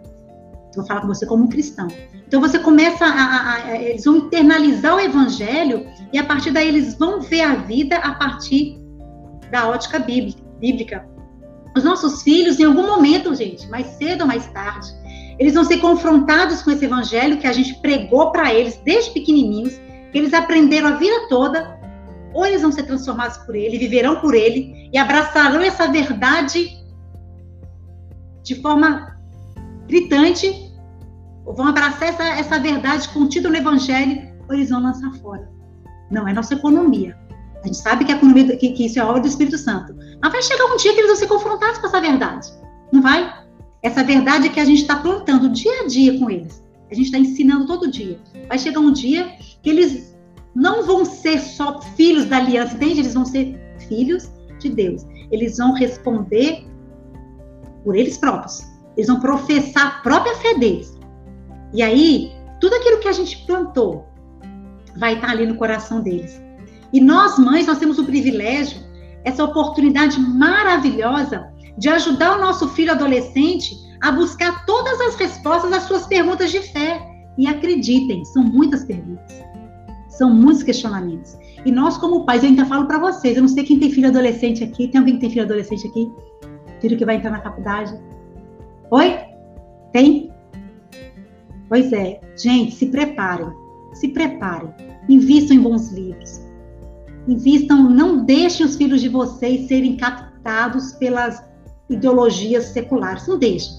Vou falar com você como um cristão. Então você começa a, a, a, Eles vão internalizar o evangelho e a partir daí eles vão ver a vida a partir da ótica bíblica. Os nossos filhos, em algum momento, gente, mais cedo ou mais tarde, eles vão ser confrontados com esse evangelho que a gente pregou para eles desde pequenininhos, que eles aprenderam a vida toda, ou eles vão ser transformados por ele, viverão por ele e abraçarão essa verdade de forma gritante, ou vão abraçar essa, essa verdade contida no evangelho, ou eles vão lançar fora. Não é nossa economia. A gente sabe que, a economia, que, que isso é obra do Espírito Santo. Mas vai chegar um dia que eles vão ser confrontados com essa verdade. Não vai? Essa verdade é que a gente está plantando dia a dia com eles. A gente está ensinando todo dia. Vai chegar um dia que eles não vão ser só filhos da aliança, entende? Eles vão ser filhos de Deus. Eles vão responder por eles próprios. Eles vão professar a própria fé deles. E aí, tudo aquilo que a gente plantou vai estar ali no coração deles. E nós, mães, nós temos o privilégio, essa oportunidade maravilhosa de ajudar o nosso filho adolescente a buscar todas as respostas às suas perguntas de fé. E acreditem, são muitas perguntas. São muitos questionamentos. E nós, como pais, eu ainda falo para vocês, eu não sei quem tem filho adolescente aqui, tem alguém que tem filho adolescente aqui? Filho que vai entrar na faculdade? Oi? Tem? Pois é. Gente, se preparem. Se preparem. Invistam em bons livros. Invistam, não deixem os filhos de vocês serem captados pelas ideologias seculares. Não deixem.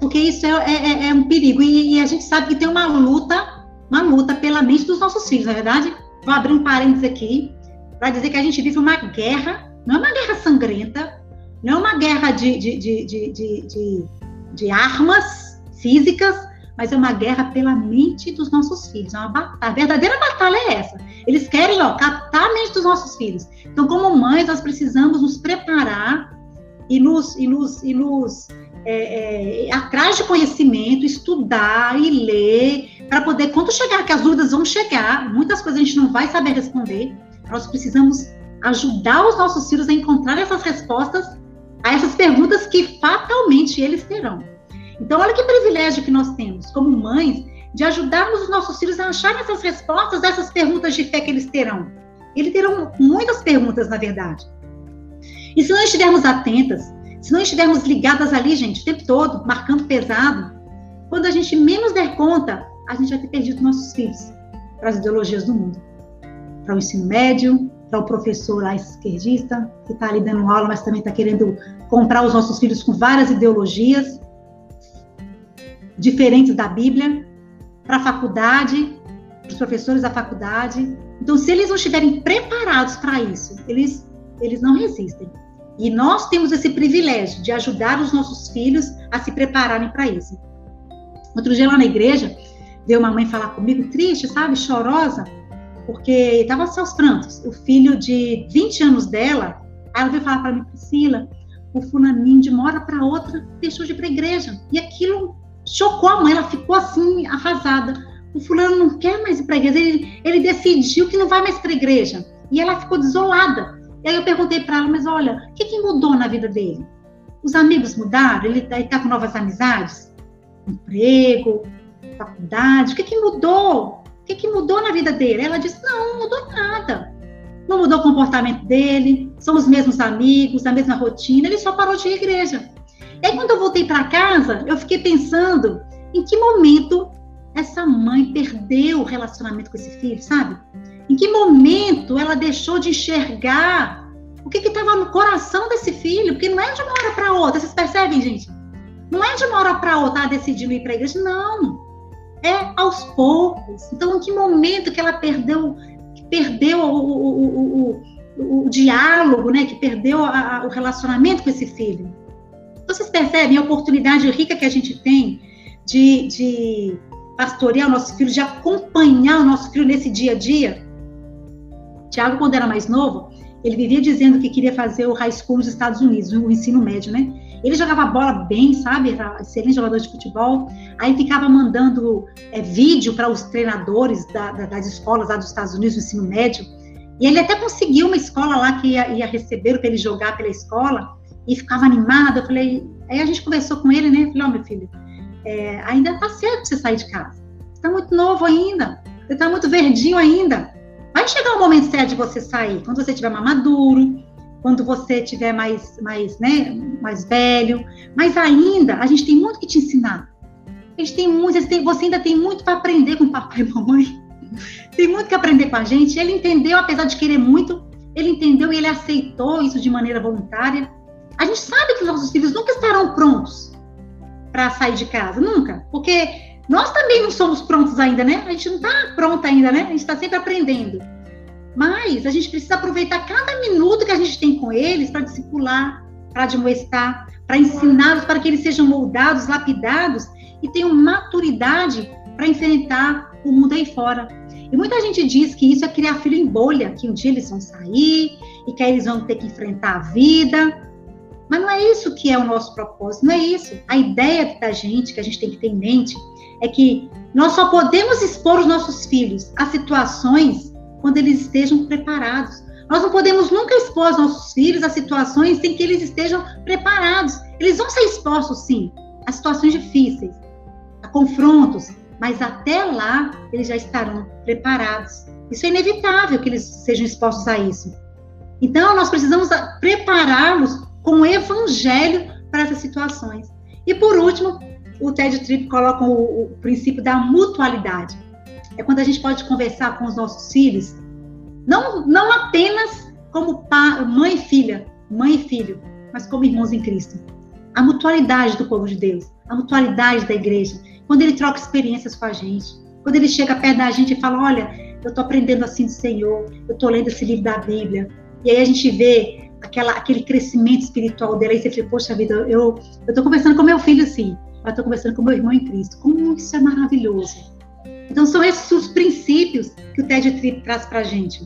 Porque isso é, é, é, é um perigo. E, e, a gente sabe que tem uma luta, uma luta pela mente dos nossos filhos, não é verdade? Vou abrir um parênteses aqui para dizer que a gente vive uma guerra, não é uma guerra sangrenta, não é uma guerra de, de, de, de, de, de armas físicas, mas é uma guerra pela mente dos nossos filhos. É uma batalha. A verdadeira batalha é essa. Eles querem ó, captar a mente dos nossos filhos. Então, como mães, nós precisamos nos preparar e nos, e nos, e nos é, é, atrás de conhecimento, estudar e ler, para poder, quando chegar, que as dúvidas vão chegar, muitas coisas a gente não vai saber responder, nós precisamos ajudar os nossos filhos a encontrar essas respostas a essas perguntas que fatalmente eles terão. Então, olha que privilégio que nós temos, como mães, de ajudarmos os nossos filhos a achar essas respostas dessas perguntas de fé que eles terão. Eles terão muitas perguntas, na verdade. E se não estivermos atentas, se não estivermos ligadas ali, gente, o tempo todo, marcando pesado, quando a gente menos der conta, a gente vai ter perdido nossos filhos para as ideologias do mundo. Para o ensino médio, para o professor lá esquerdista, que está ali dando aula, mas também está querendo comprar os nossos filhos com várias ideologias diferentes da Bíblia, para a faculdade, para os professores da faculdade. Então, se eles não estiverem preparados para isso, eles, eles não resistem. E nós temos esse privilégio de ajudar os nossos filhos a se prepararem para isso. Outro dia lá na igreja, veio uma mãe falar comigo, triste, sabe, chorosa, porque estava aos prantos. O filho de 20 anos dela, ela veio falar para mim, Priscila, o fulaninho de uma hora para outra deixou de ir para a igreja. E aquilo chocou a mãe, ela ficou assim, arrasada. O fulano não quer mais ir para a igreja, ele, ele decidiu que não vai mais para a igreja. E ela ficou desolada. E aí eu perguntei para ela, mas olha, o que, que, mudou na vida dele? Os amigos mudaram? Ele está com novas amizades? Emprego? Faculdade? O que, que mudou? O que, que mudou na vida dele? Ela disse, não, não mudou nada. Não mudou o comportamento dele, são os mesmos amigos, a mesma rotina, ele só parou de ir à igreja. E aí, quando eu voltei para casa, eu fiquei pensando em que momento essa mãe perdeu o relacionamento com esse filho, sabe? Em que momento ela deixou de enxergar o que estava no coração desse filho? Porque não é de uma hora para outra, vocês percebem, gente? Não é de uma hora para outra ela decidindo ir para a igreja, não. É aos poucos. Então, em que momento que ela perdeu, perdeu o, o, o, o, diálogo, né? Que perdeu a, o relacionamento com esse filho? Vocês percebem a oportunidade rica que a gente tem de, de pastorear o nosso filho, de acompanhar o nosso filho nesse dia a dia? Tiago, quando era mais novo, ele vivia dizendo que queria fazer o high school nos Estados Unidos, o ensino médio, né? Ele jogava bola bem, sabe? Era excelente jogador de futebol. Aí ficava mandando é, vídeo para os treinadores da, da, das escolas lá dos Estados Unidos, no ensino médio. E ele até conseguiu uma escola lá que ia, ia receber para ele jogar pela escola. E ficava animado. Eu falei, aí a gente conversou com ele, né? Eu falei, ó, oh, meu filho, é, ainda tá cedo você sair de casa. Você tá muito novo ainda. Você tá muito verdinho ainda. Vai chegar o momento certo de você sair, quando você tiver mais maduro, quando você tiver mais, mais, né, mais velho. Mas ainda, a gente tem muito que te ensinar. A gente tem muito, você ainda tem muito para aprender com papai e mamãe. Tem muito que aprender com a gente. Ele entendeu, apesar de querer muito, ele entendeu e ele aceitou isso de maneira voluntária. A gente sabe que os nossos filhos nunca estarão prontos para sair de casa, nunca. Porque nós também não somos prontos ainda, né? A gente não está pronta ainda, né? A gente está sempre aprendendo. Mas a gente precisa aproveitar cada minuto que a gente tem com eles para discipular, para admoestar, para ensiná-los para que eles sejam moldados, lapidados e tenham maturidade para enfrentar o mundo aí fora. E muita gente diz que isso é criar filho em bolha, que um dia eles vão sair e que aí eles vão ter que enfrentar a vida. Mas não é isso que é o nosso propósito, não é isso. A ideia da gente, que a gente tem que ter em mente, é que nós só podemos expor os nossos filhos a situações quando eles estejam preparados. Nós não podemos nunca expor os nossos filhos a situações sem que eles estejam preparados. Eles vão ser expostos, sim, a situações difíceis, a confrontos, mas até lá eles já estarão preparados. Isso é inevitável que eles sejam expostos a isso. Então, nós precisamos prepará-los com o evangelho para essas situações. E por último, o TED Trip coloca o, o princípio da mutualidade. É quando a gente pode conversar com os nossos filhos, não, não apenas como pai, mãe e filha, mãe e filho, mas como irmãos em Cristo. A mutualidade do povo de Deus, a mutualidade da igreja, quando ele troca experiências com a gente, quando ele chega perto da gente e fala: Olha, eu estou aprendendo assim do Senhor, eu estou lendo esse livro da Bíblia. E aí a gente vê aquela, aquele crescimento espiritual dele. Aí você fala: Poxa vida, eu estou conversando com meu filho assim, eu estou conversando com meu irmão em Cristo. Como isso é maravilhoso. Então, são esses os princípios que o TED Trip traz para a gente.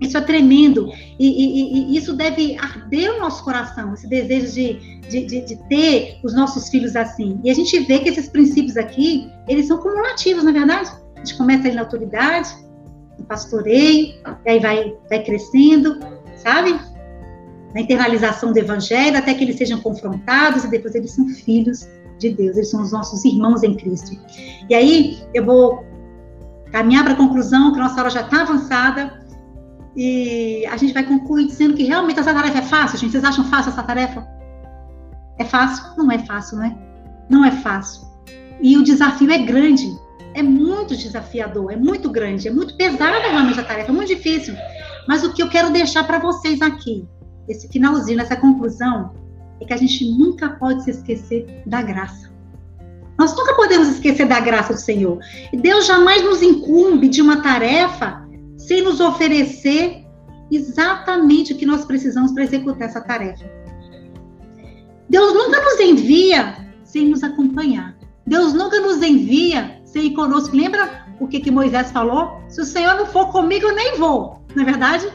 Isso é tremendo e, e, e, isso deve arder o nosso coração, esse desejo de, de, de, de, ter os nossos filhos assim. E a gente vê que esses princípios aqui, eles são cumulativos, na é verdade. A gente começa ali na autoridade, no pastoreio, e aí vai, vai crescendo, sabe? Na internalização do evangelho, até que eles sejam confrontados e depois eles são filhos de Deus, eles são os nossos irmãos em Cristo. E aí eu vou caminhar para a conclusão, que nossa hora já está avançada. E a gente vai concluir dizendo que realmente essa tarefa é fácil, gente. Vocês acham fácil essa tarefa? É fácil? Não é fácil, né? Não é fácil. E o desafio é grande. É muito desafiador, é muito grande, é muito pesada realmente a tarefa, é muito difícil. Mas o que eu quero deixar para vocês aqui, esse finalzinho, essa conclusão, é que a gente nunca pode se esquecer da graça. Nós nunca podemos esquecer da graça do Senhor. E Deus jamais nos incumbe de uma tarefa sem nos oferecer exatamente o que nós precisamos para executar essa tarefa. Deus nunca nos envia sem nos acompanhar. Deus nunca nos envia sem ir conosco. Lembra o que, que Moisés falou? Se o Senhor não for comigo, eu nem vou. Não é verdade?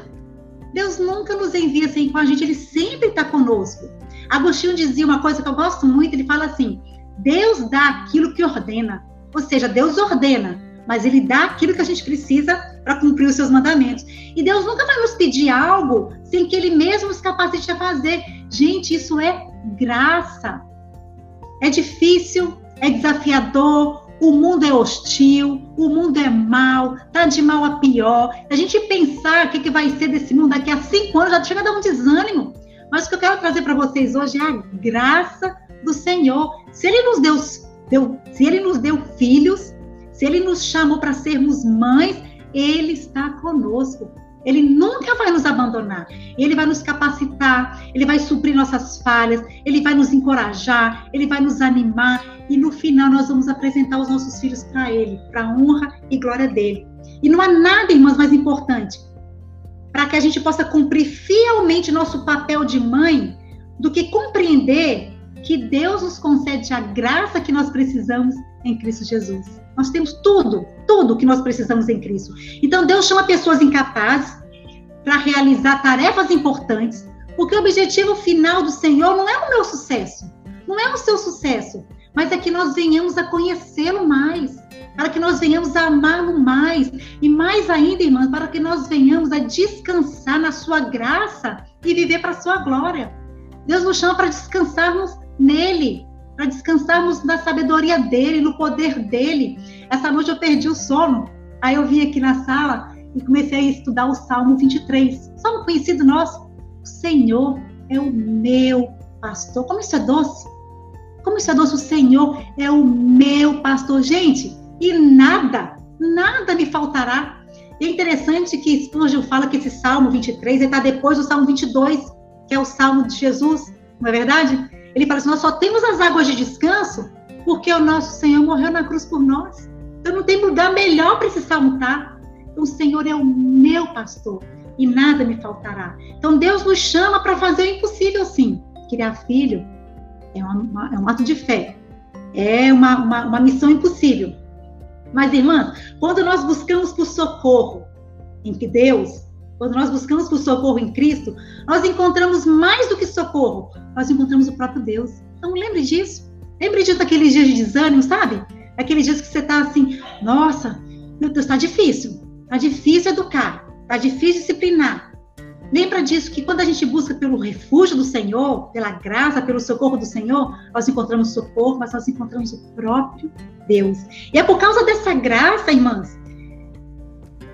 Deus nunca nos envia ir com a gente, Ele sempre está conosco. Agostinho dizia uma coisa que eu gosto muito, ele fala assim, Deus dá aquilo que ordena. Ou seja, Deus ordena, mas ele dá aquilo que a gente precisa para cumprir os seus mandamentos. E Deus nunca vai nos pedir algo sem que ele mesmo nos capacite a fazer. Gente, isso é graça. É difícil, é desafiador, o mundo é hostil, o mundo é mal, tá de mal a pior. A gente pensar o que, que vai ser desse mundo daqui a cinco anos já chega a dar um desânimo. Mas o que eu quero trazer para vocês hoje é a graça do Senhor. Se Ele nos deu, deu, se Ele nos deu filhos, se Ele nos chamou para sermos mães, Ele está conosco. Ele nunca vai nos abandonar. Ele vai nos capacitar, ele vai suprir nossas falhas, ele vai nos encorajar, ele vai nos animar e no final nós vamos apresentar os nossos filhos para ele, para a honra e glória dele. E não há nada, irmãs, mais importante para que a gente possa cumprir fielmente nosso papel de mãe do que compreender que Deus nos concede a graça que nós precisamos em Cristo Jesus. Nós temos tudo, tudo que nós precisamos em Cristo. Então Deus chama pessoas incapazes para realizar tarefas importantes, porque o objetivo final do Senhor não é o meu sucesso, não é o seu sucesso, mas é que nós venhamos a conhecê-lo mais, para que nós venhamos a amá-lo mais, e mais ainda, irmãs, para que nós venhamos a descansar na sua graça e viver para a sua glória. Deus nos chama para descansarmos nele, para descansarmos na sabedoria dele, no poder dele. Essa noite eu perdi o sono. Aí eu vim aqui na sala e comecei a estudar o Salmo 23. Salmo conhecido nosso. O Senhor é o meu pastor. Como isso é doce? Como isso é doce? O Senhor é o meu pastor. Gente, e nada, nada me faltará. E é interessante que Spurgeon fala que esse Salmo 23 está depois do Salmo 22, que é o Salmo de Jesus, não é verdade? Ele fala assim: nós só temos as águas de descanso porque o nosso Senhor morreu na cruz por nós. Então não tem lugar melhor para esse salmo estar. Tá? O Senhor é o meu pastor e nada me faltará. Então Deus nos chama para fazer o impossível, sim. Criar filho é, uma, é um ato de fé, é uma, uma, uma missão impossível. Mas, irmãs, quando nós buscamos por socorro em que Deus, quando nós buscamos por socorro em Cristo, nós encontramos mais do que socorro, nós encontramos o próprio Deus. Então, lembre disso. Lembre disso daqueles dias de desânimo, sabe? Aqueles dias que você está assim, nossa, meu Deus, está difícil. Está difícil educar, está difícil disciplinar. Lembra disso que quando a gente busca pelo refúgio do Senhor, pela graça, pelo socorro do Senhor, nós encontramos socorro, mas nós encontramos o próprio Deus. E é por causa dessa graça, irmãs,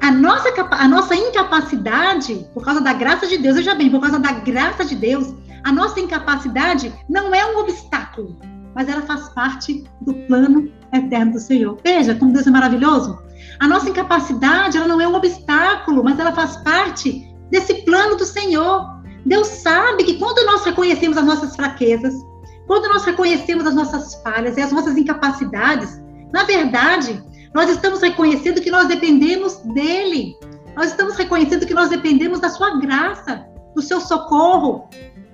a nossa, a nossa incapacidade, por causa da graça de Deus, veja bem, por causa da graça de Deus, a nossa incapacidade não é um obstáculo, mas ela faz parte do plano eterno do Senhor. Veja como Deus é maravilhoso. A nossa incapacidade, ela não é um obstáculo, mas ela faz parte desse plano do Senhor. Deus sabe que quando nós reconhecemos as nossas fraquezas, quando nós reconhecemos as nossas falhas e as nossas incapacidades, na verdade, nós estamos reconhecendo que nós dependemos dele. Nós estamos reconhecendo que nós dependemos da sua graça, do seu socorro,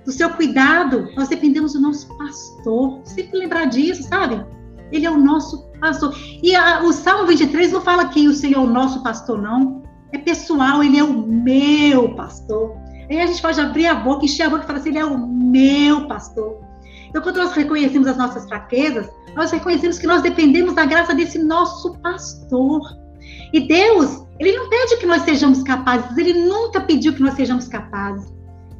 do seu cuidado. Nós dependemos do nosso pastor. Sempre lembrar disso, sabe? Ele é o nosso pastor. E a, o Salmo 23 não fala que o Senhor é o nosso pastor, não. É pessoal, ele é o meu pastor. Aí a gente pode abrir a boca, encher a boca e falar assim: ele é o meu pastor. Então, quando nós reconhecemos as nossas fraquezas, nós reconhecemos que nós dependemos da graça desse nosso pastor. E Deus, ele não pede que nós sejamos capazes, ele nunca pediu que nós sejamos capazes.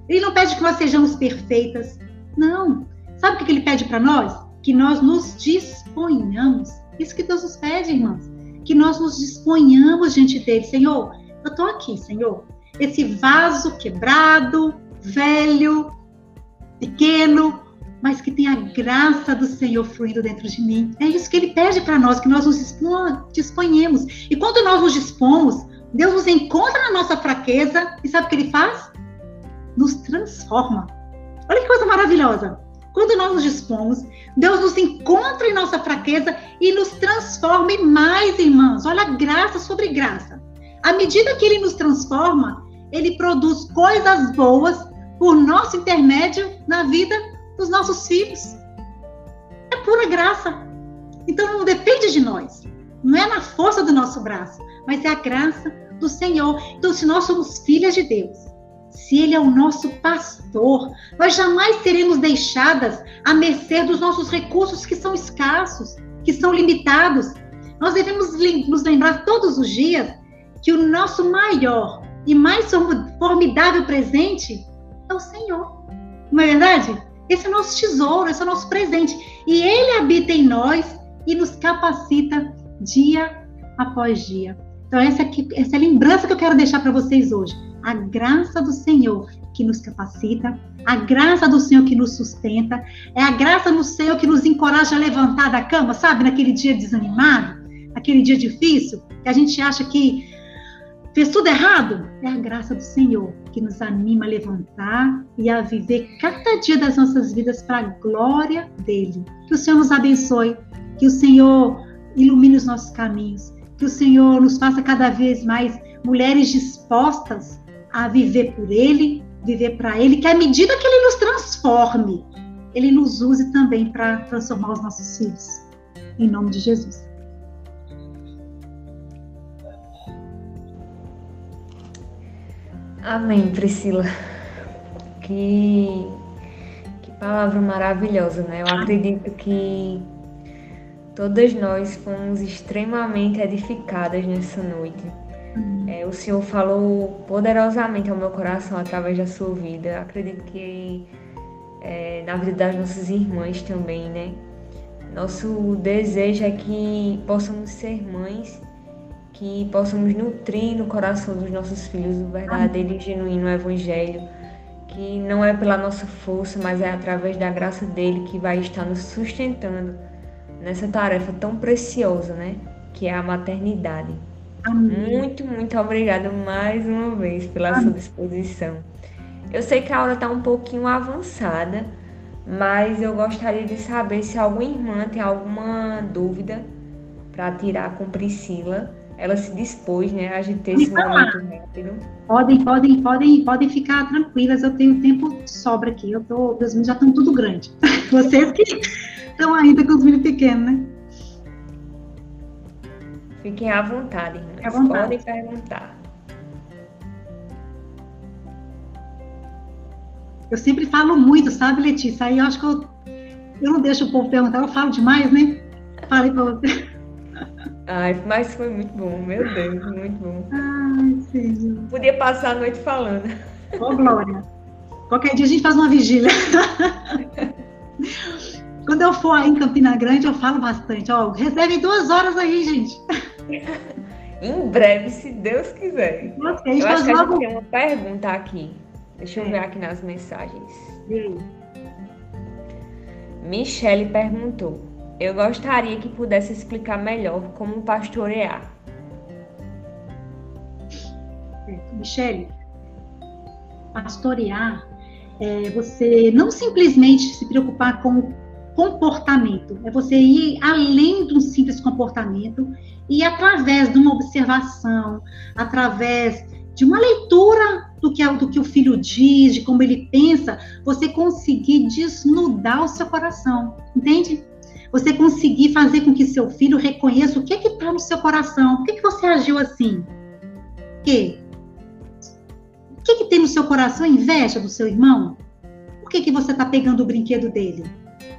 Ele não pede que nós sejamos perfeitas. Não. Sabe o que ele pede para nós? Que nós nos disponhamos. Isso que Deus nos pede, irmãos. Que nós nos disponhamos diante dele. Senhor, eu estou aqui, Senhor. Esse vaso quebrado, velho, pequeno, mas que tem a graça do Senhor fluindo dentro de mim. É isso que ele pede para nós, que nós nos disponhamos. E quando nós nos dispomos, Deus nos encontra na nossa fraqueza e sabe o que ele faz? Nos transforma. Olha que coisa maravilhosa. Quando nós nos dispomos, Deus nos encontra em nossa fraqueza e nos transforma em mais, irmãos. Olha graça sobre graça. À medida que ele nos transforma, ele produz coisas boas por nosso intermédio na vida dos nossos filhos. É pura graça. Então não depende de nós. Não é na força do nosso braço, mas é a graça do Senhor. Então, se nós somos filhas de Deus, se Ele é o nosso pastor, nós jamais seremos deixadas à mercê dos nossos recursos que são escassos, que são limitados. Nós devemos nos lembrar todos os dias que o nosso maior e mais formidável presente é o Senhor. Não é verdade? Esse é o nosso tesouro, esse é o nosso presente. E ele habita em nós e nos capacita dia após dia. Então, essa, aqui, essa é a lembrança que eu quero deixar para vocês hoje. A graça do Senhor que nos capacita, a graça do Senhor que nos sustenta, é a graça do Senhor que nos encoraja a levantar da cama, sabe, naquele dia desanimado, naquele dia difícil, que a gente acha que fez tudo errado, é a graça do Senhor que nos anima a levantar e a viver cada dia das nossas vidas para a glória dele. Que o Senhor nos abençoe, que o Senhor ilumine os nossos caminhos, que o Senhor nos faça cada vez mais mulheres dispostas a viver por ele, viver para ele, que à medida que ele nos transforme, ele nos use também para transformar os nossos filhos. Em nome de Jesus. Amém, Priscila. Que, que palavra maravilhosa, né? Eu acredito que todas nós fomos extremamente edificadas nessa noite. É, o Senhor falou poderosamente ao meu coração através da sua vida. Acredito que é, na vida das nossas irmãs também, né? Nosso desejo é que possamos ser mães que possamos nutrir no coração dos nossos filhos o verdadeiro e genuíno Evangelho, que não é pela nossa força, mas é através da graça dele que vai estar nos sustentando nessa tarefa tão preciosa, né? Que é a maternidade. Amém. Muito, muito obrigada mais uma vez pela Amém. sua disposição. Eu sei que a hora está um pouquinho avançada, mas eu gostaria de saber se alguma irmã tem alguma dúvida para tirar com Priscila ela se dispôs, né, a gente ter esse momento rápido. Podem, podem, podem, podem ficar tranquilas, eu tenho tempo sobra aqui. Eu tô, meus meninos já estão tudo grande. Vocês que estão ainda com os meninos pequenos, né? Fiquem à vontade, irmãs. À vontade. Podem perguntar. Eu sempre falo muito, sabe, Letícia? Aí eu acho que eu, eu não deixo o povo perguntar, eu falo demais, né? Falei pra você. Ai, mas foi muito bom, meu Deus, muito bom. Ai, sim. Podia passar a noite falando. Ô, Glória. Qualquer dia a gente faz uma vigília. Quando eu for aí em Campina Grande, eu falo bastante. Ó, reserve duas horas aí, gente. em breve, se Deus quiser. Eu acho que a gente tem uma pergunta aqui. Deixa eu é. ver aqui nas mensagens. Sim. Michele perguntou: Eu gostaria que pudesse explicar melhor como pastorear. Michele, pastorear é você não simplesmente se preocupar com comportamento, é você ir além de um simples comportamento e através de uma observação, através de uma leitura do que, do que o filho diz, de como ele pensa, você conseguir desnudar o seu coração, entende? Você conseguir fazer com que seu filho reconheça o que é que está no seu coração. Por que, que você agiu assim? O quê? O que, que tem no seu coração? Inveja do seu irmão? Por que, que você está pegando o brinquedo dele?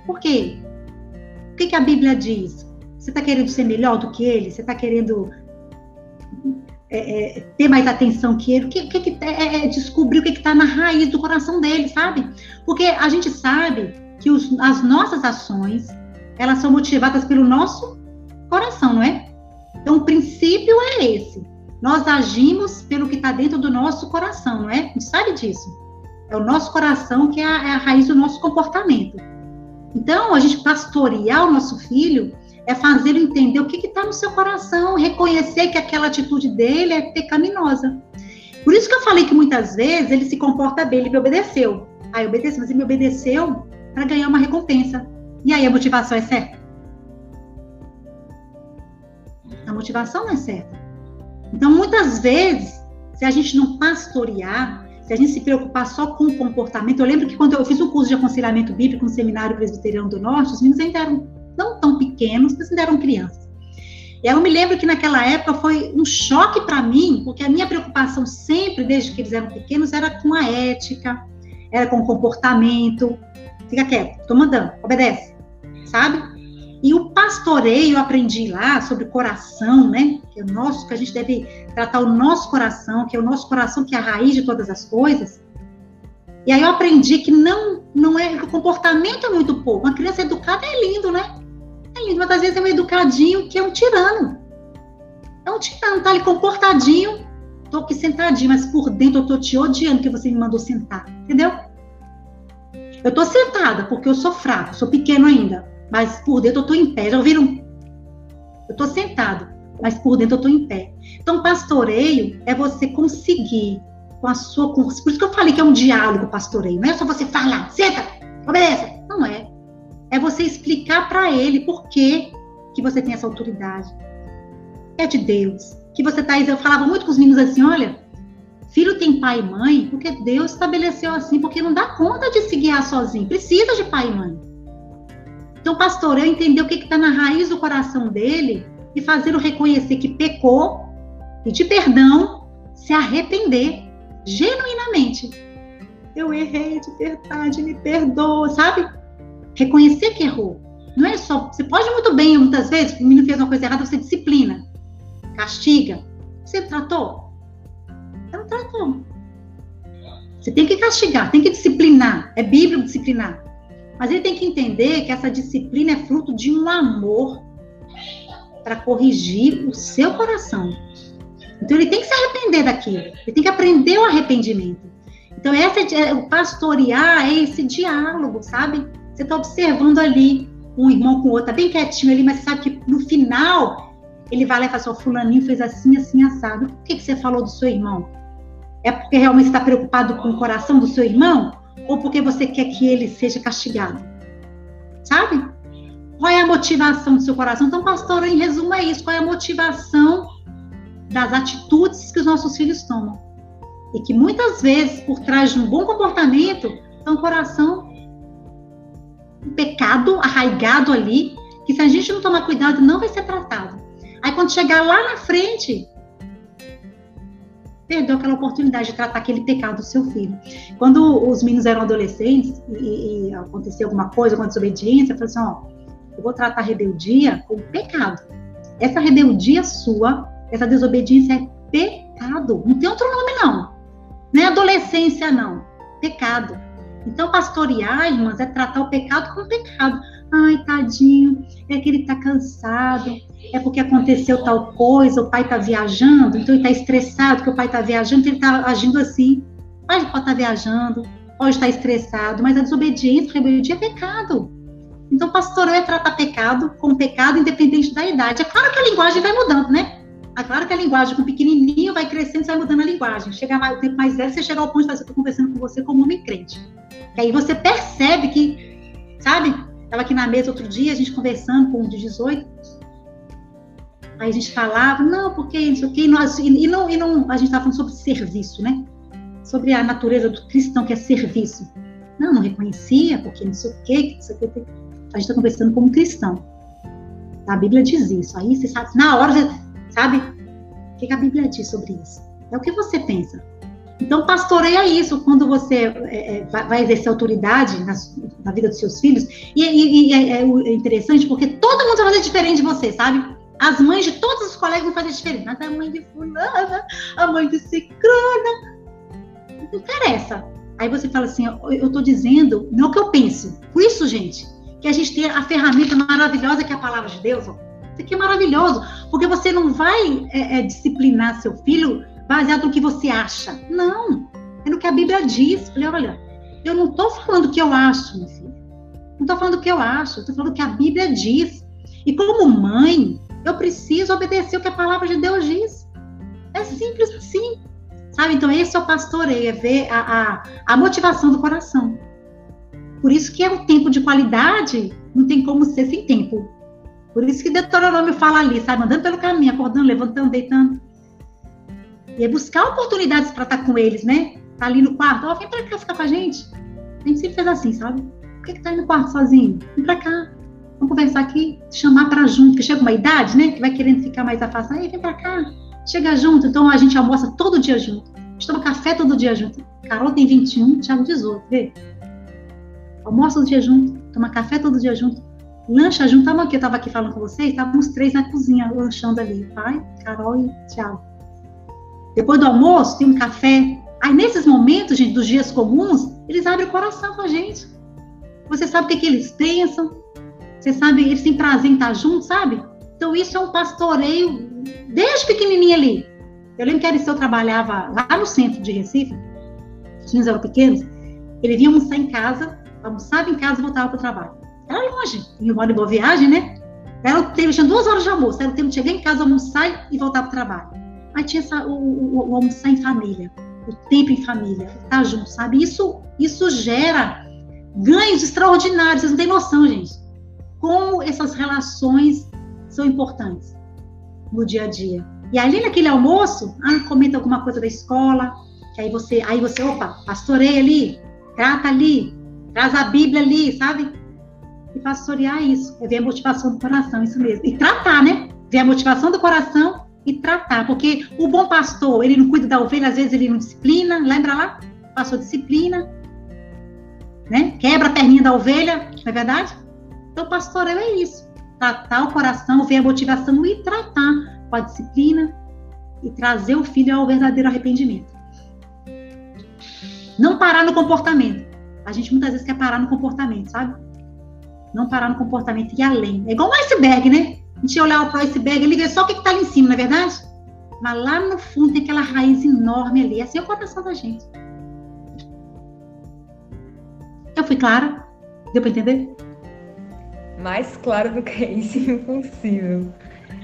Por quê? O que, que a Bíblia diz? Você está querendo ser melhor do que ele? Você está querendo é, é, ter mais atenção que ele, que, que, que é, é, descobrir o que está na raiz do coração dele, sabe? Porque a gente sabe que os, as nossas ações elas são motivadas pelo nosso coração, não é? Então o princípio é esse. Nós agimos pelo que está dentro do nosso coração, não é? A gente sabe disso. É o nosso coração que é a, é a raiz do nosso comportamento. Então, a gente pastorear o nosso filho é fazer ele entender o que está no seu coração, reconhecer que aquela atitude dele é pecaminosa. Por isso que eu falei que muitas vezes ele se comporta bem, ele me obedeceu. Aí obedeceu, mas ele me obedeceu para ganhar uma recompensa. E aí a motivação é certa? A motivação não é certa. Então, muitas vezes, se a gente não pastorear, se a gente se preocupar só com o comportamento, eu lembro que quando eu fiz um curso de aconselhamento bíblico no Seminário Presbiteriano do Norte, os meninos ainda eram não tão pequenos, mas ainda eram crianças. E eu me lembro que naquela época foi um choque para mim, porque a minha preocupação sempre, desde que eles eram pequenos, era com a ética, era com o comportamento. Fica quieto, tô mandando, obedece, sabe? E o pastoreio eu aprendi lá sobre coração, né? Que é o nosso, que a gente deve tratar o nosso coração, que é o nosso coração que é a raiz de todas as coisas. E aí eu aprendi que não, não é, o comportamento é muito pouco. Uma criança educada é lindo, né? É lindo, mas às vezes é um educadinho que é um tirano. É um tirano, tá ali comportadinho, tô aqui sentadinho, mas por dentro eu tô te odiando que você me mandou sentar, entendeu? Eu tô sentada porque eu sou fraco, sou pequeno ainda mas por dentro eu estou em pé. Já ouviram? Eu estou sentado, mas por dentro eu estou em pé. Então, pastoreio é você conseguir com a sua. Com, por isso que eu falei que é um diálogo pastoreio. Não é só você falar, senta, obedece. Não é. É você explicar para ele por que, que você tem essa autoridade. É de Deus. Que você tá. Eu falava muito com os meninos assim: olha, filho tem pai e mãe porque Deus estabeleceu assim, porque não dá conta de se guiar sozinho. Precisa de pai e mãe. Então, pastoreio é entender o que está na raiz do coração dele e fazer o reconhecer que pecou, pedir perdão, se arrepender genuinamente. Eu errei de verdade, me perdoa, sabe? Reconhecer que errou. Não é só. Você pode muito bem, muitas vezes, o menino fez uma coisa errada, você disciplina, castiga. Você tratou? Não tratou. Você tem que castigar, tem que disciplinar. É bíblico disciplinar. Mas ele tem que entender que essa disciplina é fruto de um amor para corrigir o seu coração. Então ele tem que se arrepender daquilo. Ele tem que aprender o arrependimento. Então essa é, o pastorear é esse diálogo, sabe? Você está observando ali um irmão com o outro, tá bem quietinho ali, mas você sabe que no final ele vai lá e fala assim, o fulaninho fez assim, assim, assado. Por que, que você falou do seu irmão? É porque realmente está preocupado com o coração do seu irmão? Ou porque você quer que ele seja castigado? Sabe? Qual é a motivação do seu coração? Então, pastor, em resumo é isso. Qual é a motivação das atitudes que os nossos filhos tomam? E que muitas vezes, por trás de um bom comportamento, está um coração um pecado arraigado ali, que se a gente não tomar cuidado, não vai ser tratado. Aí quando chegar lá na frente, perdeu aquela oportunidade de tratar aquele pecado do seu filho. Quando os meninos eram adolescentes e, e acontecia alguma coisa, alguma desobediência, eu falei assim, ó, eu vou tratar a rebeldia como pecado. Essa rebeldia sua, essa desobediência é pecado. Não tem outro nome, não. Não é adolescência, não. Pecado. Então, pastorear, irmãs, é tratar o pecado como pecado. Ai, tadinho, é que ele tá cansado, é porque aconteceu tal coisa, o pai tá viajando, então ele tá estressado que o pai tá viajando, então ele tá agindo assim. O pai pode estar tá viajando, pode estar estressado, mas a desobediência, a rebeldia é pecado. Então, pastorear é tratar pecado como pecado, independente da idade. É claro que a linguagem vai mudando, né? É claro que a linguagem com pequenininho vai crescendo, você vai mudando a linguagem. Chega mais, o tempo mais velho, você chega ao ponto de estar conversando com você como homem crente. E aí você percebe que, sabe? Estava aqui na mesa outro dia, a gente conversando com um de 18. Aí a gente falava, não, porque isso aqui, nós, e, não, e não, a gente estava falando sobre serviço, né? Sobre a natureza do cristão que é serviço. Não, não reconhecia, porque não sei o quê, não sei o quê. A gente está conversando como cristão. A Bíblia diz isso. Aí você sabe, na hora, sabe? O que a Bíblia diz sobre isso? É o que você pensa. Então, pastoreia isso quando você é, é vai exercer autoridade na, na, vida dos seus filhos. E, e, e é, é, interessante porque todo mundo vai fazer diferente de você, sabe? As mães de todos os colegas vão fazer diferente. Mas a mãe de fulana, a mãe de ciclana. Não interessa. Aí você fala assim, eu estou dizendo, não que eu penso. Por isso, gente, que a gente tem a ferramenta maravilhosa que é a palavra de Deus. Ó. Isso aqui é maravilhoso, porque você não vai é, é, disciplinar seu filho baseado no que você acha. Não. É no que a Bíblia diz. Falei, olha, eu não estou falando o que eu acho, meu filho. Não estou falando o que eu acho, estou falando o que a Bíblia diz. E como mãe, eu preciso obedecer o que a palavra de Deus diz. É simples assim. Sabe? Então, esse é o pastoreio, é ver a, a, a motivação do coração. Por isso que é um tempo de qualidade, não tem como ser sem tempo. Por isso que Deuteronômio fala ali, sabe? Andando pelo caminho, acordando, levantando, deitando. E é buscar oportunidades para estar com eles, né? Tá ali no quarto, ó, oh, vem pra cá ficar com a gente. A gente sempre fez assim, sabe? Por que, que tá aí no quarto sozinho? Vem pra cá. Vamos conversar aqui, chamar para junto, que chega uma idade, né? Que vai querendo ficar mais afastado. Aí, vem pra cá. Chega junto. Então a gente almoça todo dia junto. A gente toma café todo dia junto. Carol tem 21, Thiago 18, vê? Almoça todo dia junto, toma café todo dia junto, lancha junto. Tava aqui, eu tava aqui falando com vocês, estavam os três na cozinha, lanchando ali. Pai, Carol e Thiago. Depois do almoço, tem um café. Aí, nesses momentos, gente, dos dias comuns, eles abrem o coração com a gente. Você sabe o que, que eles pensam. Você sabe, eles têm prazer em estar juntos, sabe? Então, isso é um pastoreio desde pequenininho ali. Eu lembro que era eu trabalhava lá no centro de Recife, os meninos eram pequenos, ele vinha almoçar em casa, almoçava em casa e voltava para o trabalho. Era longe, em Boa Viagem, né? Era o tempo, tinha duas horas de almoço, era o tempo de chegar em casa, almoçar e voltar para o trabalho. Aí tinha essa, o, o, o, almoçar em família, o tempo em família, estar junto, sabe? Isso, isso gera ganhos extraordinários, vocês não têm noção, gente. Como essas relações são importantes no dia a dia. E ali naquele almoço, ah, comenta alguma coisa da escola, que aí você, aí você, opa, pastoreia ali, trata ali, traz a Bíblia ali, sabe? E pastorear isso, é ver a motivação do coração, isso mesmo. E tratar, né? Ver a motivação do coração e tratar, porque o bom pastor, ele não cuida da ovelha, às vezes ele não disciplina, lembra lá? Pastor disciplina, né? Quebra a perninha da ovelha, não é verdade? Então, pastoreio é isso, tratar o coração, ver a motivação e tratar com a disciplina e trazer o filho ao verdadeiro arrependimento. Não parar no comportamento. A gente muitas vezes quer parar no comportamento, sabe? Não parar no comportamento e além. É igual um iceberg, né? A gente olhar para o iceberg, ele vê só o que está ali em cima, não é verdade? Mas lá no fundo tem aquela raiz enorme ali. Assim é o coração da gente. Eu fui clara? Deu para entender? Mais claro do que isso, impossível.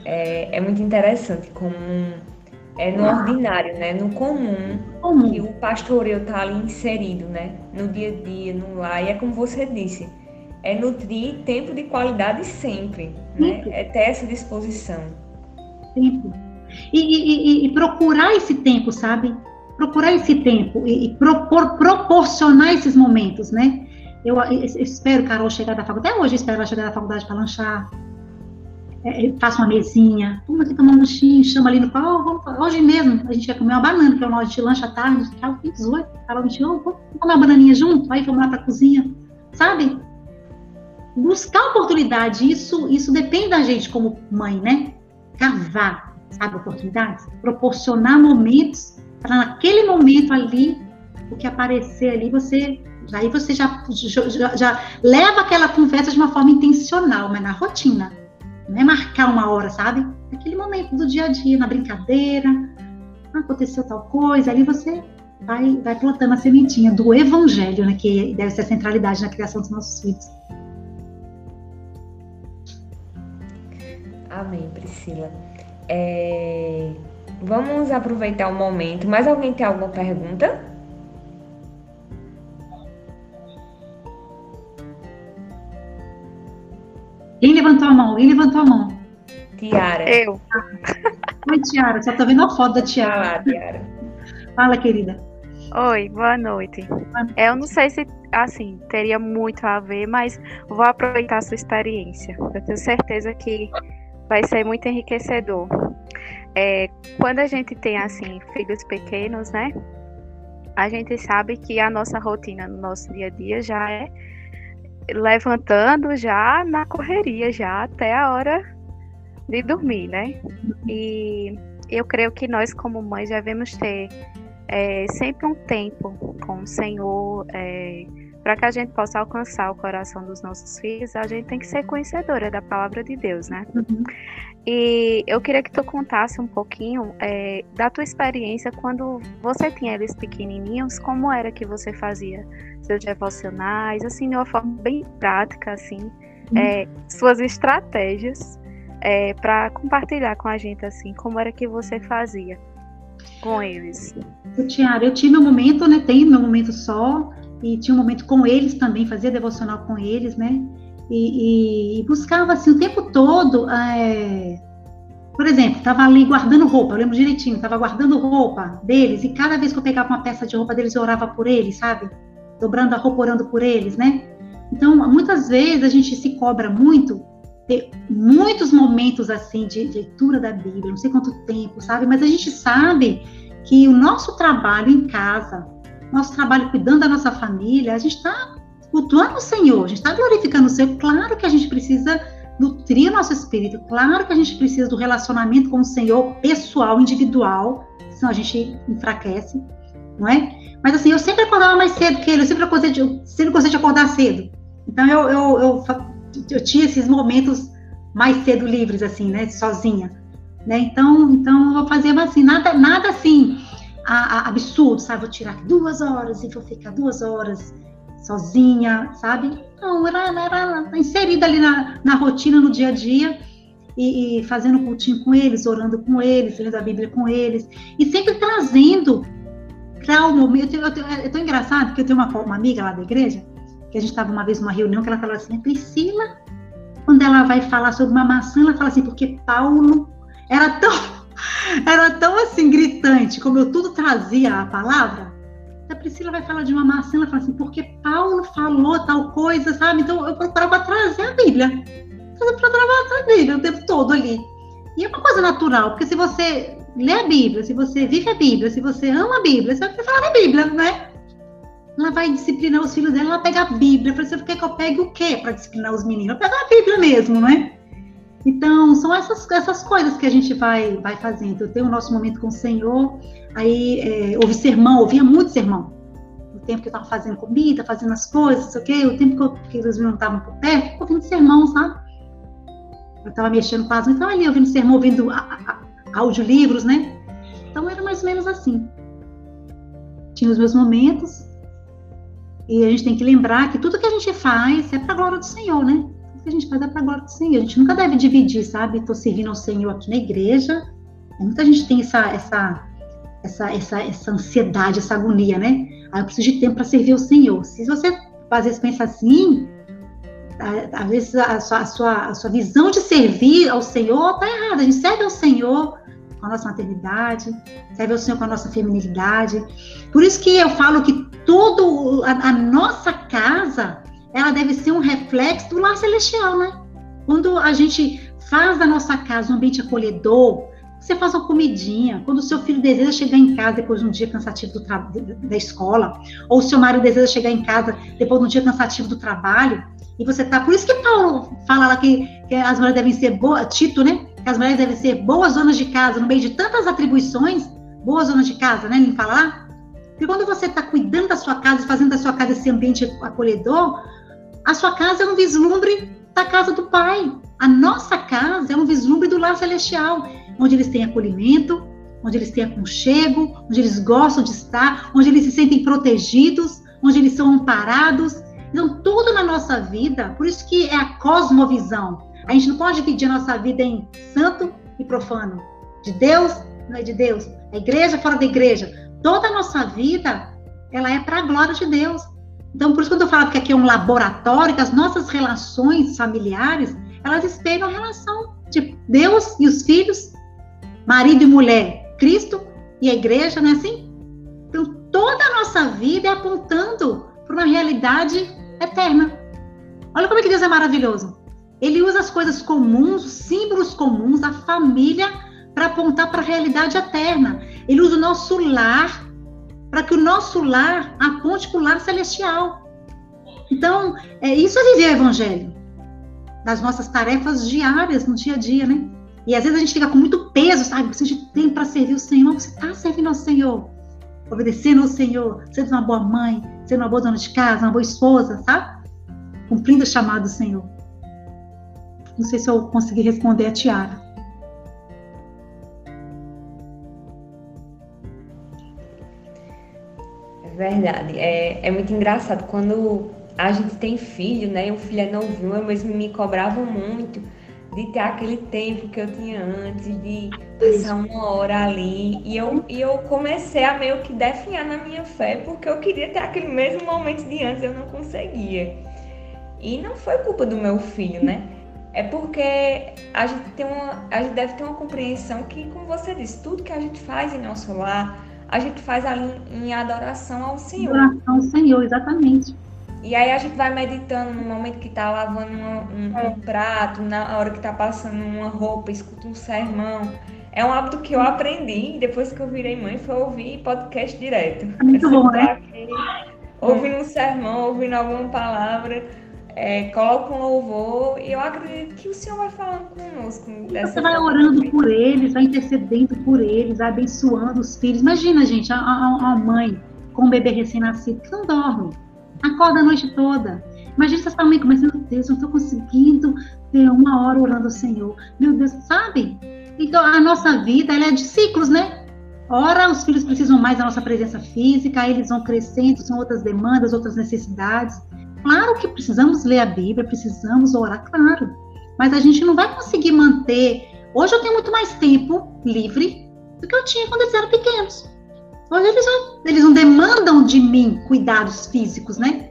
É, é muito interessante como é no ordinário, né? No comum, comum. que o pastoreio está ali inserido, né? No dia a dia, no lar. E é como você disse, é nutrir tempo de qualidade sempre, né? É ter essa disposição. Sempre. E, e, e, e, procurar esse tempo, sabe? Procurar esse tempo e, propor, proporcionar esses momentos, né? Eu, eu, espero Carol chegar da faculdade, até hoje eu espero ela chegar da faculdade para lanchar. é, faço uma mesinha, vamos aqui tomar um lanchinho, chama ali no pau, hoje mesmo a gente vai comer uma banana, que é uma hora de lanche à tarde, tal, 18, fala no oh, vamos comer uma bananinha junto, aí vamos lá para a cozinha, sabe? Buscar oportunidade, isso, isso depende da gente como mãe, né? Cavar, sabe, oportunidades, proporcionar momentos para naquele momento ali, o que aparecer ali, você aí você já, já, já leva aquela conversa de uma forma intencional, mas na rotina não é marcar uma hora, sabe? Aquele momento do dia a dia, na brincadeira, aconteceu tal coisa, ali você vai, vai plantando a sementinha do evangelho, né? Que deve ser a centralidade na criação dos nossos filhos. Amém, Priscila. É... Vamos aproveitar o momento. Mais alguém tem alguma pergunta? Quem levantou a mão? Quem levantou a mão? Tiara. Eu. Oi, Tiara. Só tô vendo a foto da Tiara. Fala, Tiara. Fala, querida. Oi, boa noite. Eu não sei se, assim, teria muito a ver, mas vou aproveitar a sua experiência. Eu tenho certeza que vai ser muito enriquecedor. É, quando a gente tem, assim, filhos pequenos, né? A gente sabe que a nossa rotina no nosso dia a dia já é levantando já na correria, já até a hora de dormir, né? E eu creio que nós, como mães, devemos ter é, sempre um tempo com o Senhor, é, para que a gente possa alcançar o coração dos nossos filhos, a gente tem que ser conhecedora da palavra de Deus, né? Uhum. E eu queria que tu contasse um pouquinho é, da tua experiência quando você tinha eles pequenininhos, como era que você fazia seus devocionais, assim, de uma forma bem prática, assim, uhum. é, suas estratégias é, para compartilhar com a gente, assim, como era que você fazia com eles. Tiara, eu tive meu momento, né? Tenho meu momento só e tinha um momento com eles também, fazia devocional com eles, né? E, e, buscava assim o tempo todo. É, por exemplo, estava ali guardando roupa, eu lembro direitinho, estava guardando roupa deles, e cada vez que eu pegava uma peça de roupa deles, eu orava por eles, sabe? Dobrando a roupa, orando por eles, né? Então, muitas vezes a gente se cobra muito, ter muitos momentos assim de leitura da Bíblia, não sei quanto tempo, sabe? Mas a gente sabe que o nosso trabalho em casa, nosso trabalho cuidando da nossa família, a gente está cultuando o Senhor, a gente está glorificando o Senhor. Claro que a gente precisa nutrir nosso espírito, claro que a gente precisa do relacionamento com o Senhor pessoal, individual, senão a gente enfraquece, não é? Mas assim, eu sempre acordava mais cedo que ele, eu sempre gostei de, sempre gostei de acordar cedo. Então eu, eu, eu, eu tinha esses momentos mais cedo livres, assim, né, sozinha. Né? Então, então eu fazia assim, nada, nada assim a, a absurdo, sabe? Vou tirar duas horas e vou ficar duas horas sozinha, sabe? Não, era, era inserida ali na, na rotina, no dia a dia, e, e fazendo cultinho com eles, orando com eles, lendo a Bíblia com eles, e sempre trazendo para o momento. Eu, eu, é tão engraçado que eu tenho uma, uma amiga lá da igreja, que a gente estava uma vez numa reunião, que ela falou assim: Priscila, quando ela vai falar sobre uma maçã, ela fala assim, porque Paulo era tão, era tão assim gritante, como eu tudo trazia a palavra, a Priscila vai falar de uma maçã, ela fala assim, porque Paulo falou tal coisa, sabe? Então eu procurava trazer a Bíblia. Eu procurava a Bíblia o tempo todo ali. E é uma coisa natural, porque se você lê a Bíblia, se você vive a Bíblia, se você ama a Bíblia, você vai falar da Bíblia, né? Ela vai disciplinar os filhos dela, ela pega a Bíblia. Eu falei, você quer que eu pegue o quê para disciplinar os meninos? Eu pego a Bíblia mesmo, né? Então, são essas, essas coisas que a gente vai, vai fazendo. Eu tenho o nosso momento com o Senhor, aí é, ouvi sermão, ouvia muito sermão. O tempo que eu estava fazendo comida, fazendo as coisas, ok? O tempo que, eu, que eles não estavam por perto, ouvindo sermão, sabe? Eu estava mexendo as então ali ouvindo sermão, ouvindo a, a, audiolivros, né? Então era mais ou menos assim. Tinha os meus momentos, e a gente tem que lembrar que tudo que a gente faz é para a glória do Senhor, né? que a gente faz é para a glória do Senhor. A gente nunca deve dividir, sabe? Estou servindo ao Senhor aqui na igreja. Muita gente tem essa, essa, essa, essa, essa ansiedade, essa agonia, né? Ah, eu preciso de tempo para servir ao Senhor. Se você às vezes pensa assim, às vezes a sua, a sua, a sua visão de servir ao Senhor está errada. A gente serve ao Senhor com a nossa maternidade, serve ao Senhor com a nossa feminilidade. Por isso que eu falo que todo a, a nossa casa ela deve ser um reflexo do lar celestial, né? Quando a gente faz da nossa casa um ambiente acolhedor, você faz uma comidinha. Quando o seu filho deseja chegar em casa depois de um dia cansativo do da escola, ou o seu marido deseja chegar em casa depois de um dia cansativo do trabalho, e você tá. Por isso que Paulo fala lá que, que as mulheres devem ser boas, Tito, né? Que as mulheres devem ser boas donas de casa, no meio de tantas atribuições, boas donas de casa, né? Ele fala lá. Porque quando você está cuidando da sua casa, fazendo da sua casa esse ambiente acolhedor, a sua casa é um vislumbre da casa do Pai. A nossa casa é um vislumbre do lar celestial onde eles têm acolhimento, onde eles têm aconchego, onde eles gostam de estar, onde eles se sentem protegidos, onde eles são amparados. Então, tudo na nossa vida, por isso que é a cosmovisão. A gente não pode dividir a nossa vida em santo e profano. De Deus, não é de Deus. A igreja, fora da igreja. Toda a nossa vida, ela é para a glória de Deus. Então, por isso que eu falo que aqui é um laboratório, que as nossas relações familiares, elas espelham a relação de Deus e os filhos marido e mulher, Cristo e a igreja, não é assim? Então, toda a nossa vida é apontando para uma realidade eterna. Olha como é que Deus é maravilhoso. Ele usa as coisas comuns, os símbolos comuns, a família, para apontar para a realidade eterna. Ele usa o nosso lar para que o nosso lar aponte para o lar celestial. Então, é, isso é viver o evangelho. Das nossas tarefas diárias, no dia a dia, né? E às vezes a gente fica com muito peso, sabe? Você de tempo para servir o Senhor. Você está servindo ao Senhor, obedecendo ao Senhor, sendo uma boa mãe, sendo uma boa dona de casa, uma boa esposa, sabe? Cumprindo o chamado do Senhor. Não sei se eu consegui responder a Tiara. É verdade. É, é muito engraçado. Quando a gente tem filho, né? O filho é novinho, eu mesmo me cobrava muito de ter aquele tempo que eu tinha antes, de passar uma hora ali. E eu, e eu comecei a meio que definhar na minha fé, porque eu queria ter aquele mesmo momento de antes, eu não conseguia. E não foi culpa do meu filho, né? É porque a gente, tem uma, a gente deve ter uma compreensão que, como você disse, tudo que a gente faz em nosso lar, a gente faz ali em adoração ao Senhor. Adoração ao Senhor, exatamente. E aí a gente vai meditando no momento que está lavando um, é. um, prato, na hora que está passando uma roupa, escuta um sermão. É um hábito que eu aprendi depois que eu virei mãe, foi ouvir podcast direto. É muito bom, né? Aqui, ouvindo um sermão, ouvindo alguma palavra, é, coloco um louvor e eu acredito que o Senhor vai falando conosco. Você vai orando por eles, vai intercedendo por eles, abençoando os filhos. Imagina, gente, a, a, a mãe com um bebê recém-nascido que não dorme acorda a noite toda. Imagina essa família começando, Deus, não estou conseguindo ter uma hora orando ao Senhor. Meu Deus, sabe? Então, a nossa vida, ela é de ciclos, né? Ora, os filhos precisam mais da nossa presença física, eles vão crescendo, são outras demandas, outras necessidades. Claro que precisamos ler a Bíblia, precisamos orar, claro. Mas a gente não vai conseguir manter. Hoje eu tenho muito mais tempo livre do que eu tinha quando eles eram pequenos. Hoje eles, eles não demandam de mim cuidados físicos, né?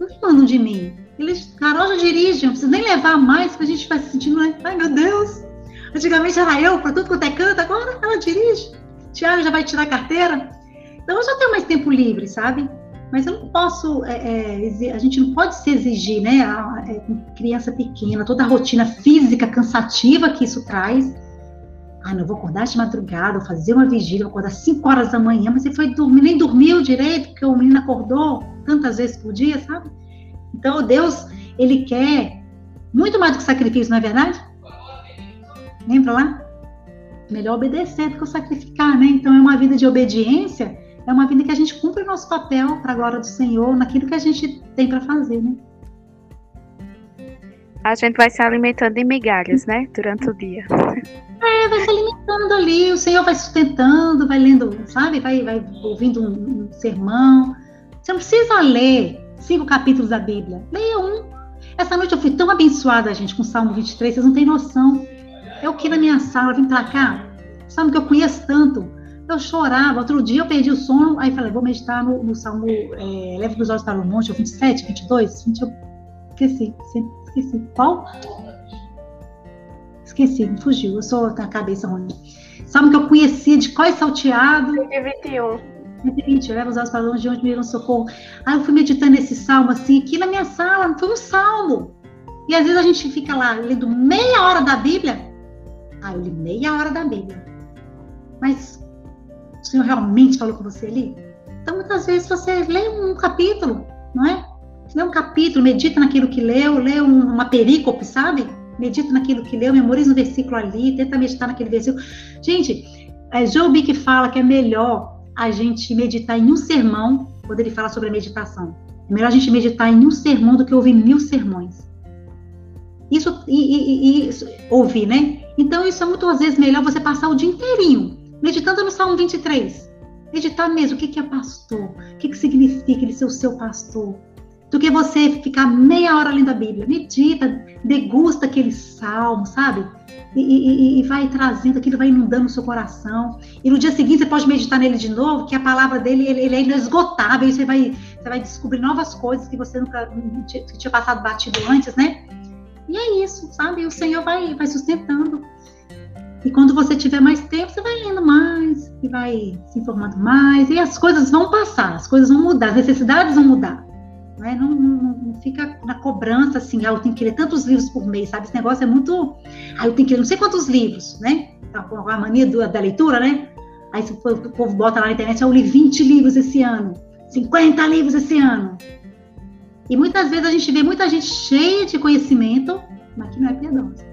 Não demandam de mim. Eles, Carol já dirige, não precisa nem levar mais, porque a gente vai se sentindo, né? ai meu Deus. Antigamente era eu, para tudo quanto é canto, agora ela dirige. Tiago já vai tirar a carteira. Então eu já tenho mais tempo livre, sabe? Mas eu não posso, é, é, a gente não pode se exigir, né? A, é, com criança pequena, toda a rotina física cansativa que isso traz ah, não vou acordar de madrugada, vou fazer uma vigília, vou acordar 5 horas da manhã, mas você foi dormir, nem dormiu direito, porque o menino acordou tantas vezes por dia, sabe? Então, Deus, Ele quer muito mais do que sacrifício, não é verdade? Lembra lá? Melhor obedecer do que sacrificar, né? Então, é uma vida de obediência, é uma vida que a gente cumpre o nosso papel para a glória do Senhor, naquilo que a gente tem para fazer, né? A gente vai se alimentando de migalhas, né? Durante o dia. É, vai se alimentando ali, o Senhor vai sustentando, vai lendo, sabe? Vai, vai ouvindo um, um sermão. Você não precisa ler cinco capítulos da Bíblia. Leia um. Essa noite eu fui tão abençoada, gente, com o Salmo 23, vocês não têm noção. Eu aqui na minha sala, vim pra cá, sabe que eu conheço tanto. Eu chorava. Outro dia eu perdi o sono, aí falei, vou meditar no, no Salmo é, Leve dos Olhos para o Monte, 27, 22, 20, eu esqueci, esqueci. Qual? Esqueci, fugiu. Eu sou a cabeça ruim. Sabe que eu conhecia de qual é salteado? 121. 120, eu levo os olhos para longe de onde me viram socorro. Aí eu fui meditando esse salmo assim, aqui na minha sala, foi um salmo. E às vezes a gente fica lá lendo meia hora da Bíblia. Ah, eu li meia hora da Bíblia. Mas o Senhor realmente falou com você ali? Então, muitas vezes você lê um capítulo, não é? Lê um capítulo, medita naquilo que leu, lê uma perícope, sabe? Medita naquilo que leu, memoriza um versículo ali, tenta meditar naquele versículo. Gente, é Joe Bick fala que é melhor a gente meditar em um sermão, quando ele fala sobre a meditação. É melhor a gente meditar em um sermão do que ouvir mil sermões. Isso, e, e, e isso, ouvir, né? Então, isso é muitas vezes melhor você passar o dia inteirinho meditando no Salmo 23. Meditar mesmo, o que, que é pastor? O que, que significa ele ser o seu pastor? Do que você ficar meia hora lendo a Bíblia. Medita, degusta aquele salmo, sabe? E, e, e, vai trazendo aquilo, vai inundando o seu coração. E no dia seguinte você pode meditar nele de novo, que a palavra dele ele, ele é inesgotável. E você vai, você vai descobrir novas coisas que você nunca tinha, tinha passado batido antes, né? E é isso, sabe? E o Senhor vai, vai sustentando. E quando você tiver mais tempo, você vai lendo mais, e vai se informando mais, e as coisas vão passar, as coisas vão mudar, as necessidades vão mudar. Não, é? não, não, não fica na cobrança assim, ah, eu tenho que ler tantos livros por mês, sabe? Esse negócio é muito. Ah, eu tenho que ler não sei quantos livros, né? Tá a mania do, da leitura, né? Aí o povo bota lá na internet, eu li 20 livros esse ano, 50 livros esse ano. E muitas vezes a gente vê muita gente cheia de conhecimento, mas que não é piedosa.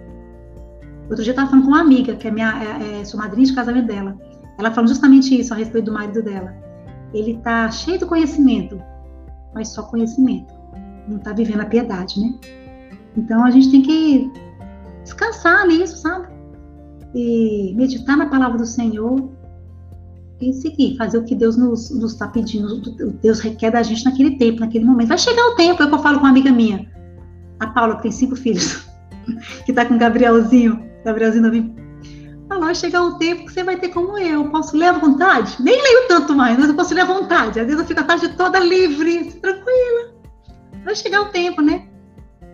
Outro dia eu estava falando com uma amiga, que é minha, é, é, madrinha de casamento dela. Ela falou justamente isso a respeito do marido dela. Ele está cheio de conhecimento, mas só conhecimento. Não está vivendo a piedade, né? Então a gente tem que descansar nisso, sabe? E meditar na palavra do Senhor e seguir, fazer o que Deus nos está pedindo, Deus requer da gente naquele tempo, naquele momento. Vai chegar o tempo, é que eu falo com uma amiga minha, a Paula, que tem cinco filhos, que está com o Gabrielzinho. Gabrielzinho. Ah, vai chegar um tempo que você vai ter como eu. Posso ler à vontade? Nem leio tanto mais, mas eu posso ler à vontade. Às vezes eu fico a tarde toda livre, tranquila. Vai chegar o tempo, né?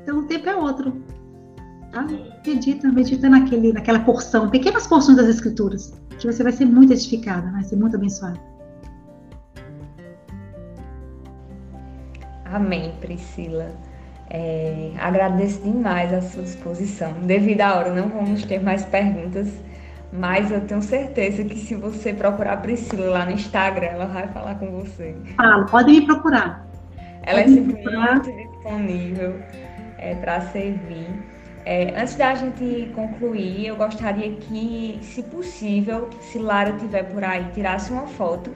Então o tempo é outro. Tá? Medita, medita naquele, naquela porção, pequenas porções das escrituras, que você vai ser muito edificada, vai ser muito abençoada. Amém, Priscila. É, agradeço demais a sua disposição. Devido à hora, não vamos ter mais perguntas, mas eu tenho certeza que se você procurar a Priscila lá no Instagram, ela vai falar com você. Fala, pode me procurar. Ela é pode é sempre muito disponível é, para servir. É, antes da gente concluir, eu gostaria que, se possível, se Lara estiver por aí, tirasse uma foto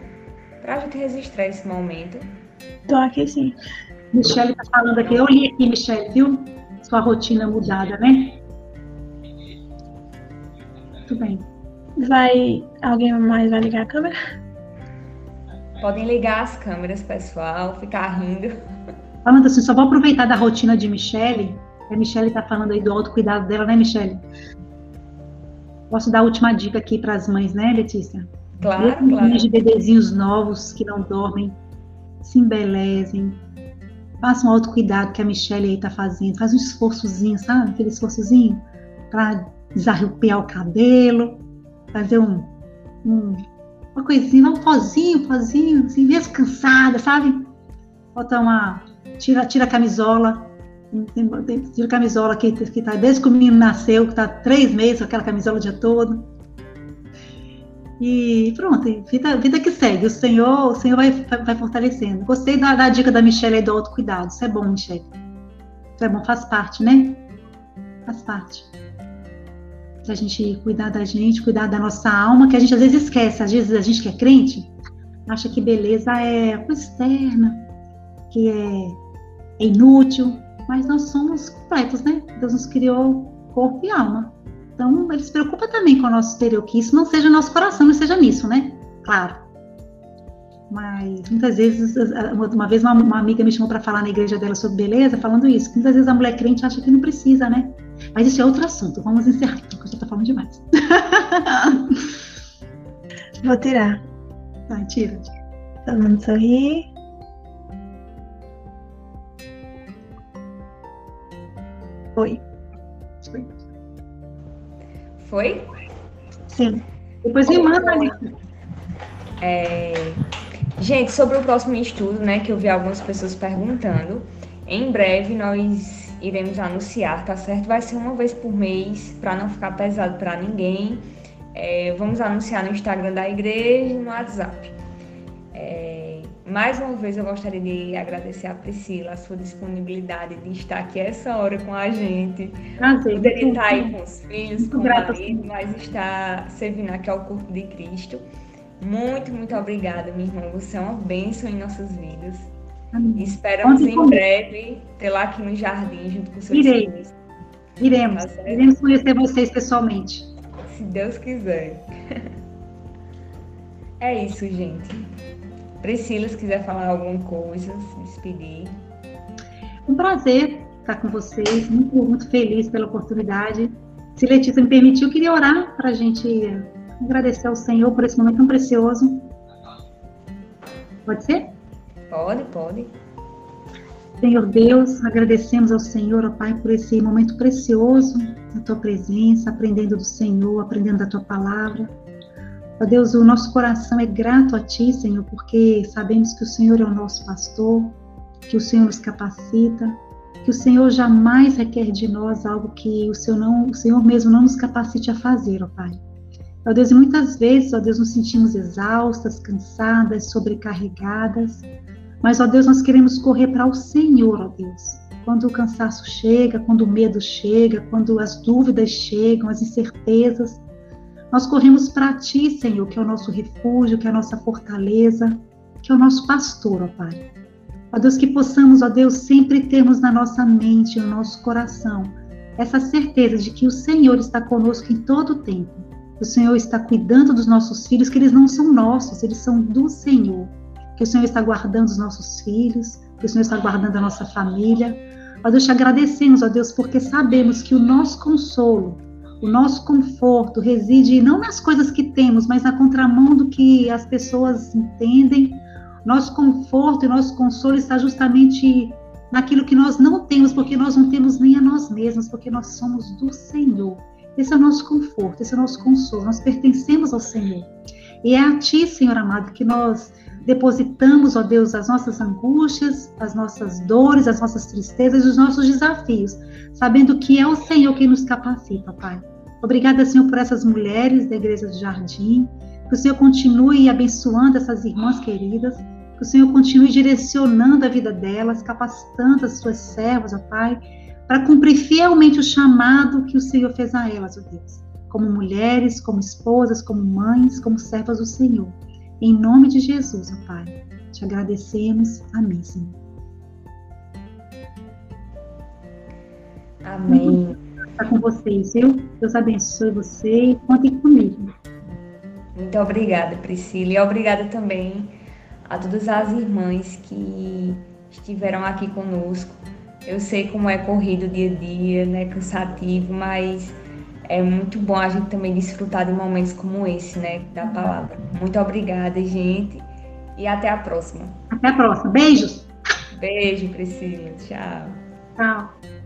para a gente registrar esse momento. Tô aqui sim. Michelle está falando aqui. Eu li aqui, Michelle, viu? Sua rotina mudada, né? Muito bem. Vai. Alguém mais vai ligar a câmera? Podem ligar as câmeras, pessoal, ficar rindo. Falando assim, só vou aproveitar da rotina de Michelle. A Michelle está falando aí do autocuidado dela, né, Michelle? Posso dar a última dica aqui para as mães, né, Letícia? Claro, Mesmo claro. de bebezinhos novos que não dormem, se embelezem, Faça um autocuidado que a Michelle aí tá fazendo. Faz um esforçozinho, sabe? Aquele esforçozinho para desarrupiar o cabelo, fazer um, um, uma coisinha, um pozinho, pozinho, assim, mesmo cansada, sabe? Bota uma. Tira, tira a camisola. Tira a camisola que, que tá desde que o menino nasceu, que tá três meses com aquela camisola o dia todo. E pronto, vida, vida que segue. O Senhor, o Senhor vai, vai fortalecendo. Gostei da, da dica da Michelle aí do autocuidado. Isso é bom, Michelle. Isso é bom, faz parte, né? Faz parte. A gente cuidar da gente, cuidar da nossa alma, que a gente às vezes esquece. Às vezes a gente que é crente, acha que beleza é coisa externa, que é, é inútil. Mas nós somos completos, né? Deus nos criou corpo e alma. Então, ele se preocupa também com o nosso exterior, que isso não seja nosso coração, não seja nisso, né? Claro. Mas muitas vezes, uma vez uma, amiga me chamou para falar na igreja dela sobre beleza, falando isso. Muitas vezes a mulher crente acha que não precisa, né? Mas isso é outro assunto. Vamos encerrar, porque eu já estou falando demais. Vou tirar. Vai, tira. Todo mundo sorrir. Oi. Oi. Foi? Sim. Depois me manda ali. É... Gente, sobre o próximo estudo, né, que eu vi algumas pessoas perguntando, em breve nós iremos anunciar, tá certo? Vai ser uma vez por mês, para não ficar pesado para ninguém. É, vamos anunciar no Instagram da igreja e no WhatsApp. É, mais uma vez eu gostaria de agradecer a Priscila, a sua disponibilidade de estar aqui essa hora com a gente. Prazer. Poderia estar aí com os filhos, Muito com o marido, mas está servindo aqui ao corpo de Cristo. Muito, muito obrigada, minha irmã. Você é uma bênção em nossas vidas. Amém. Esperamos Conte em comigo. breve tê-la aqui no jardim junto com seus Irei. filhos. Iremos. Tá. Iremos conhecer vocês pessoalmente. Se Deus quiser. É isso, gente. Priscila, se quiser falar alguma coisa, se despedir. Um prazer estar com vocês. Muito, muito feliz pela oportunidade. Se Letícia me permitiu, eu queria orar para a gente agradecer ao Senhor por esse momento tão precioso. Pode ser? Pode, pode. Senhor Deus, agradecemos ao Senhor, ó Pai, por esse momento precioso na tua presença, aprendendo do Senhor, aprendendo da tua palavra. Ó Deus, o nosso coração é grato a ti, Senhor, porque sabemos que o Senhor é o nosso pastor, que o Senhor nos capacita, que o Senhor jamais requer de nós algo que o Senhor, não, o Senhor mesmo não nos capacite a fazer, ó Pai. Ó Deus, e muitas vezes, ó Deus, nos sentimos exaustas, cansadas, sobrecarregadas, mas, ó Deus, nós queremos correr para o Senhor, ó Deus. Quando o cansaço chega, quando o medo chega, quando as dúvidas chegam, as incertezas, nós corremos para Ti, Senhor, que é o nosso refúgio, que é a nossa fortaleza, que é o nosso pastor, ó Pai. Ó Deus, que possamos, ó Deus, sempre termos na nossa mente, no nosso coração, essa certeza de que o Senhor está conosco em todo o tempo. O Senhor está cuidando dos nossos filhos, que eles não são nossos, eles são do Senhor que o Senhor está guardando os nossos filhos, que o Senhor está guardando a nossa família. Ó Deus, te agradecemos, ó Deus, porque sabemos que o nosso consolo, o nosso conforto reside não nas coisas que temos, mas na contramão do que as pessoas entendem. Nosso conforto e nosso consolo está justamente naquilo que nós não temos, porque nós não temos nem a nós mesmos, porque nós somos do Senhor. Esse é o nosso conforto, esse é o nosso consolo. Nós pertencemos ao Senhor. E é a Ti, Senhor amado, que nós depositamos, ó Deus, as nossas angústias, as nossas dores, as nossas tristezas, os nossos desafios, sabendo que é o Senhor quem nos capacita, Pai. Obrigada, Senhor, por essas mulheres da Igreja do Jardim, que o Senhor continue abençoando essas irmãs queridas, que o Senhor continue direcionando a vida delas, capacitando as suas servas, ó Pai, para cumprir fielmente o chamado que o Senhor fez a elas, ó Deus, como mulheres, como esposas, como mães, como servas do Senhor. Em nome de Jesus, ó Pai, te agradecemos. Amém, Senhor. Amém. Está com vocês, viu? Deus abençoe você e contem comigo. Muito obrigada, Priscila. E obrigada também a todas as irmãs que estiveram aqui conosco. Eu sei como é corrido o dia a dia, né? Cansativo, mas é muito bom a gente também desfrutar de momentos como esse, né? Da palavra. Muito obrigada, gente. E até a próxima. Até a próxima. Beijos. Beijo, Priscila. Tchau. Tchau.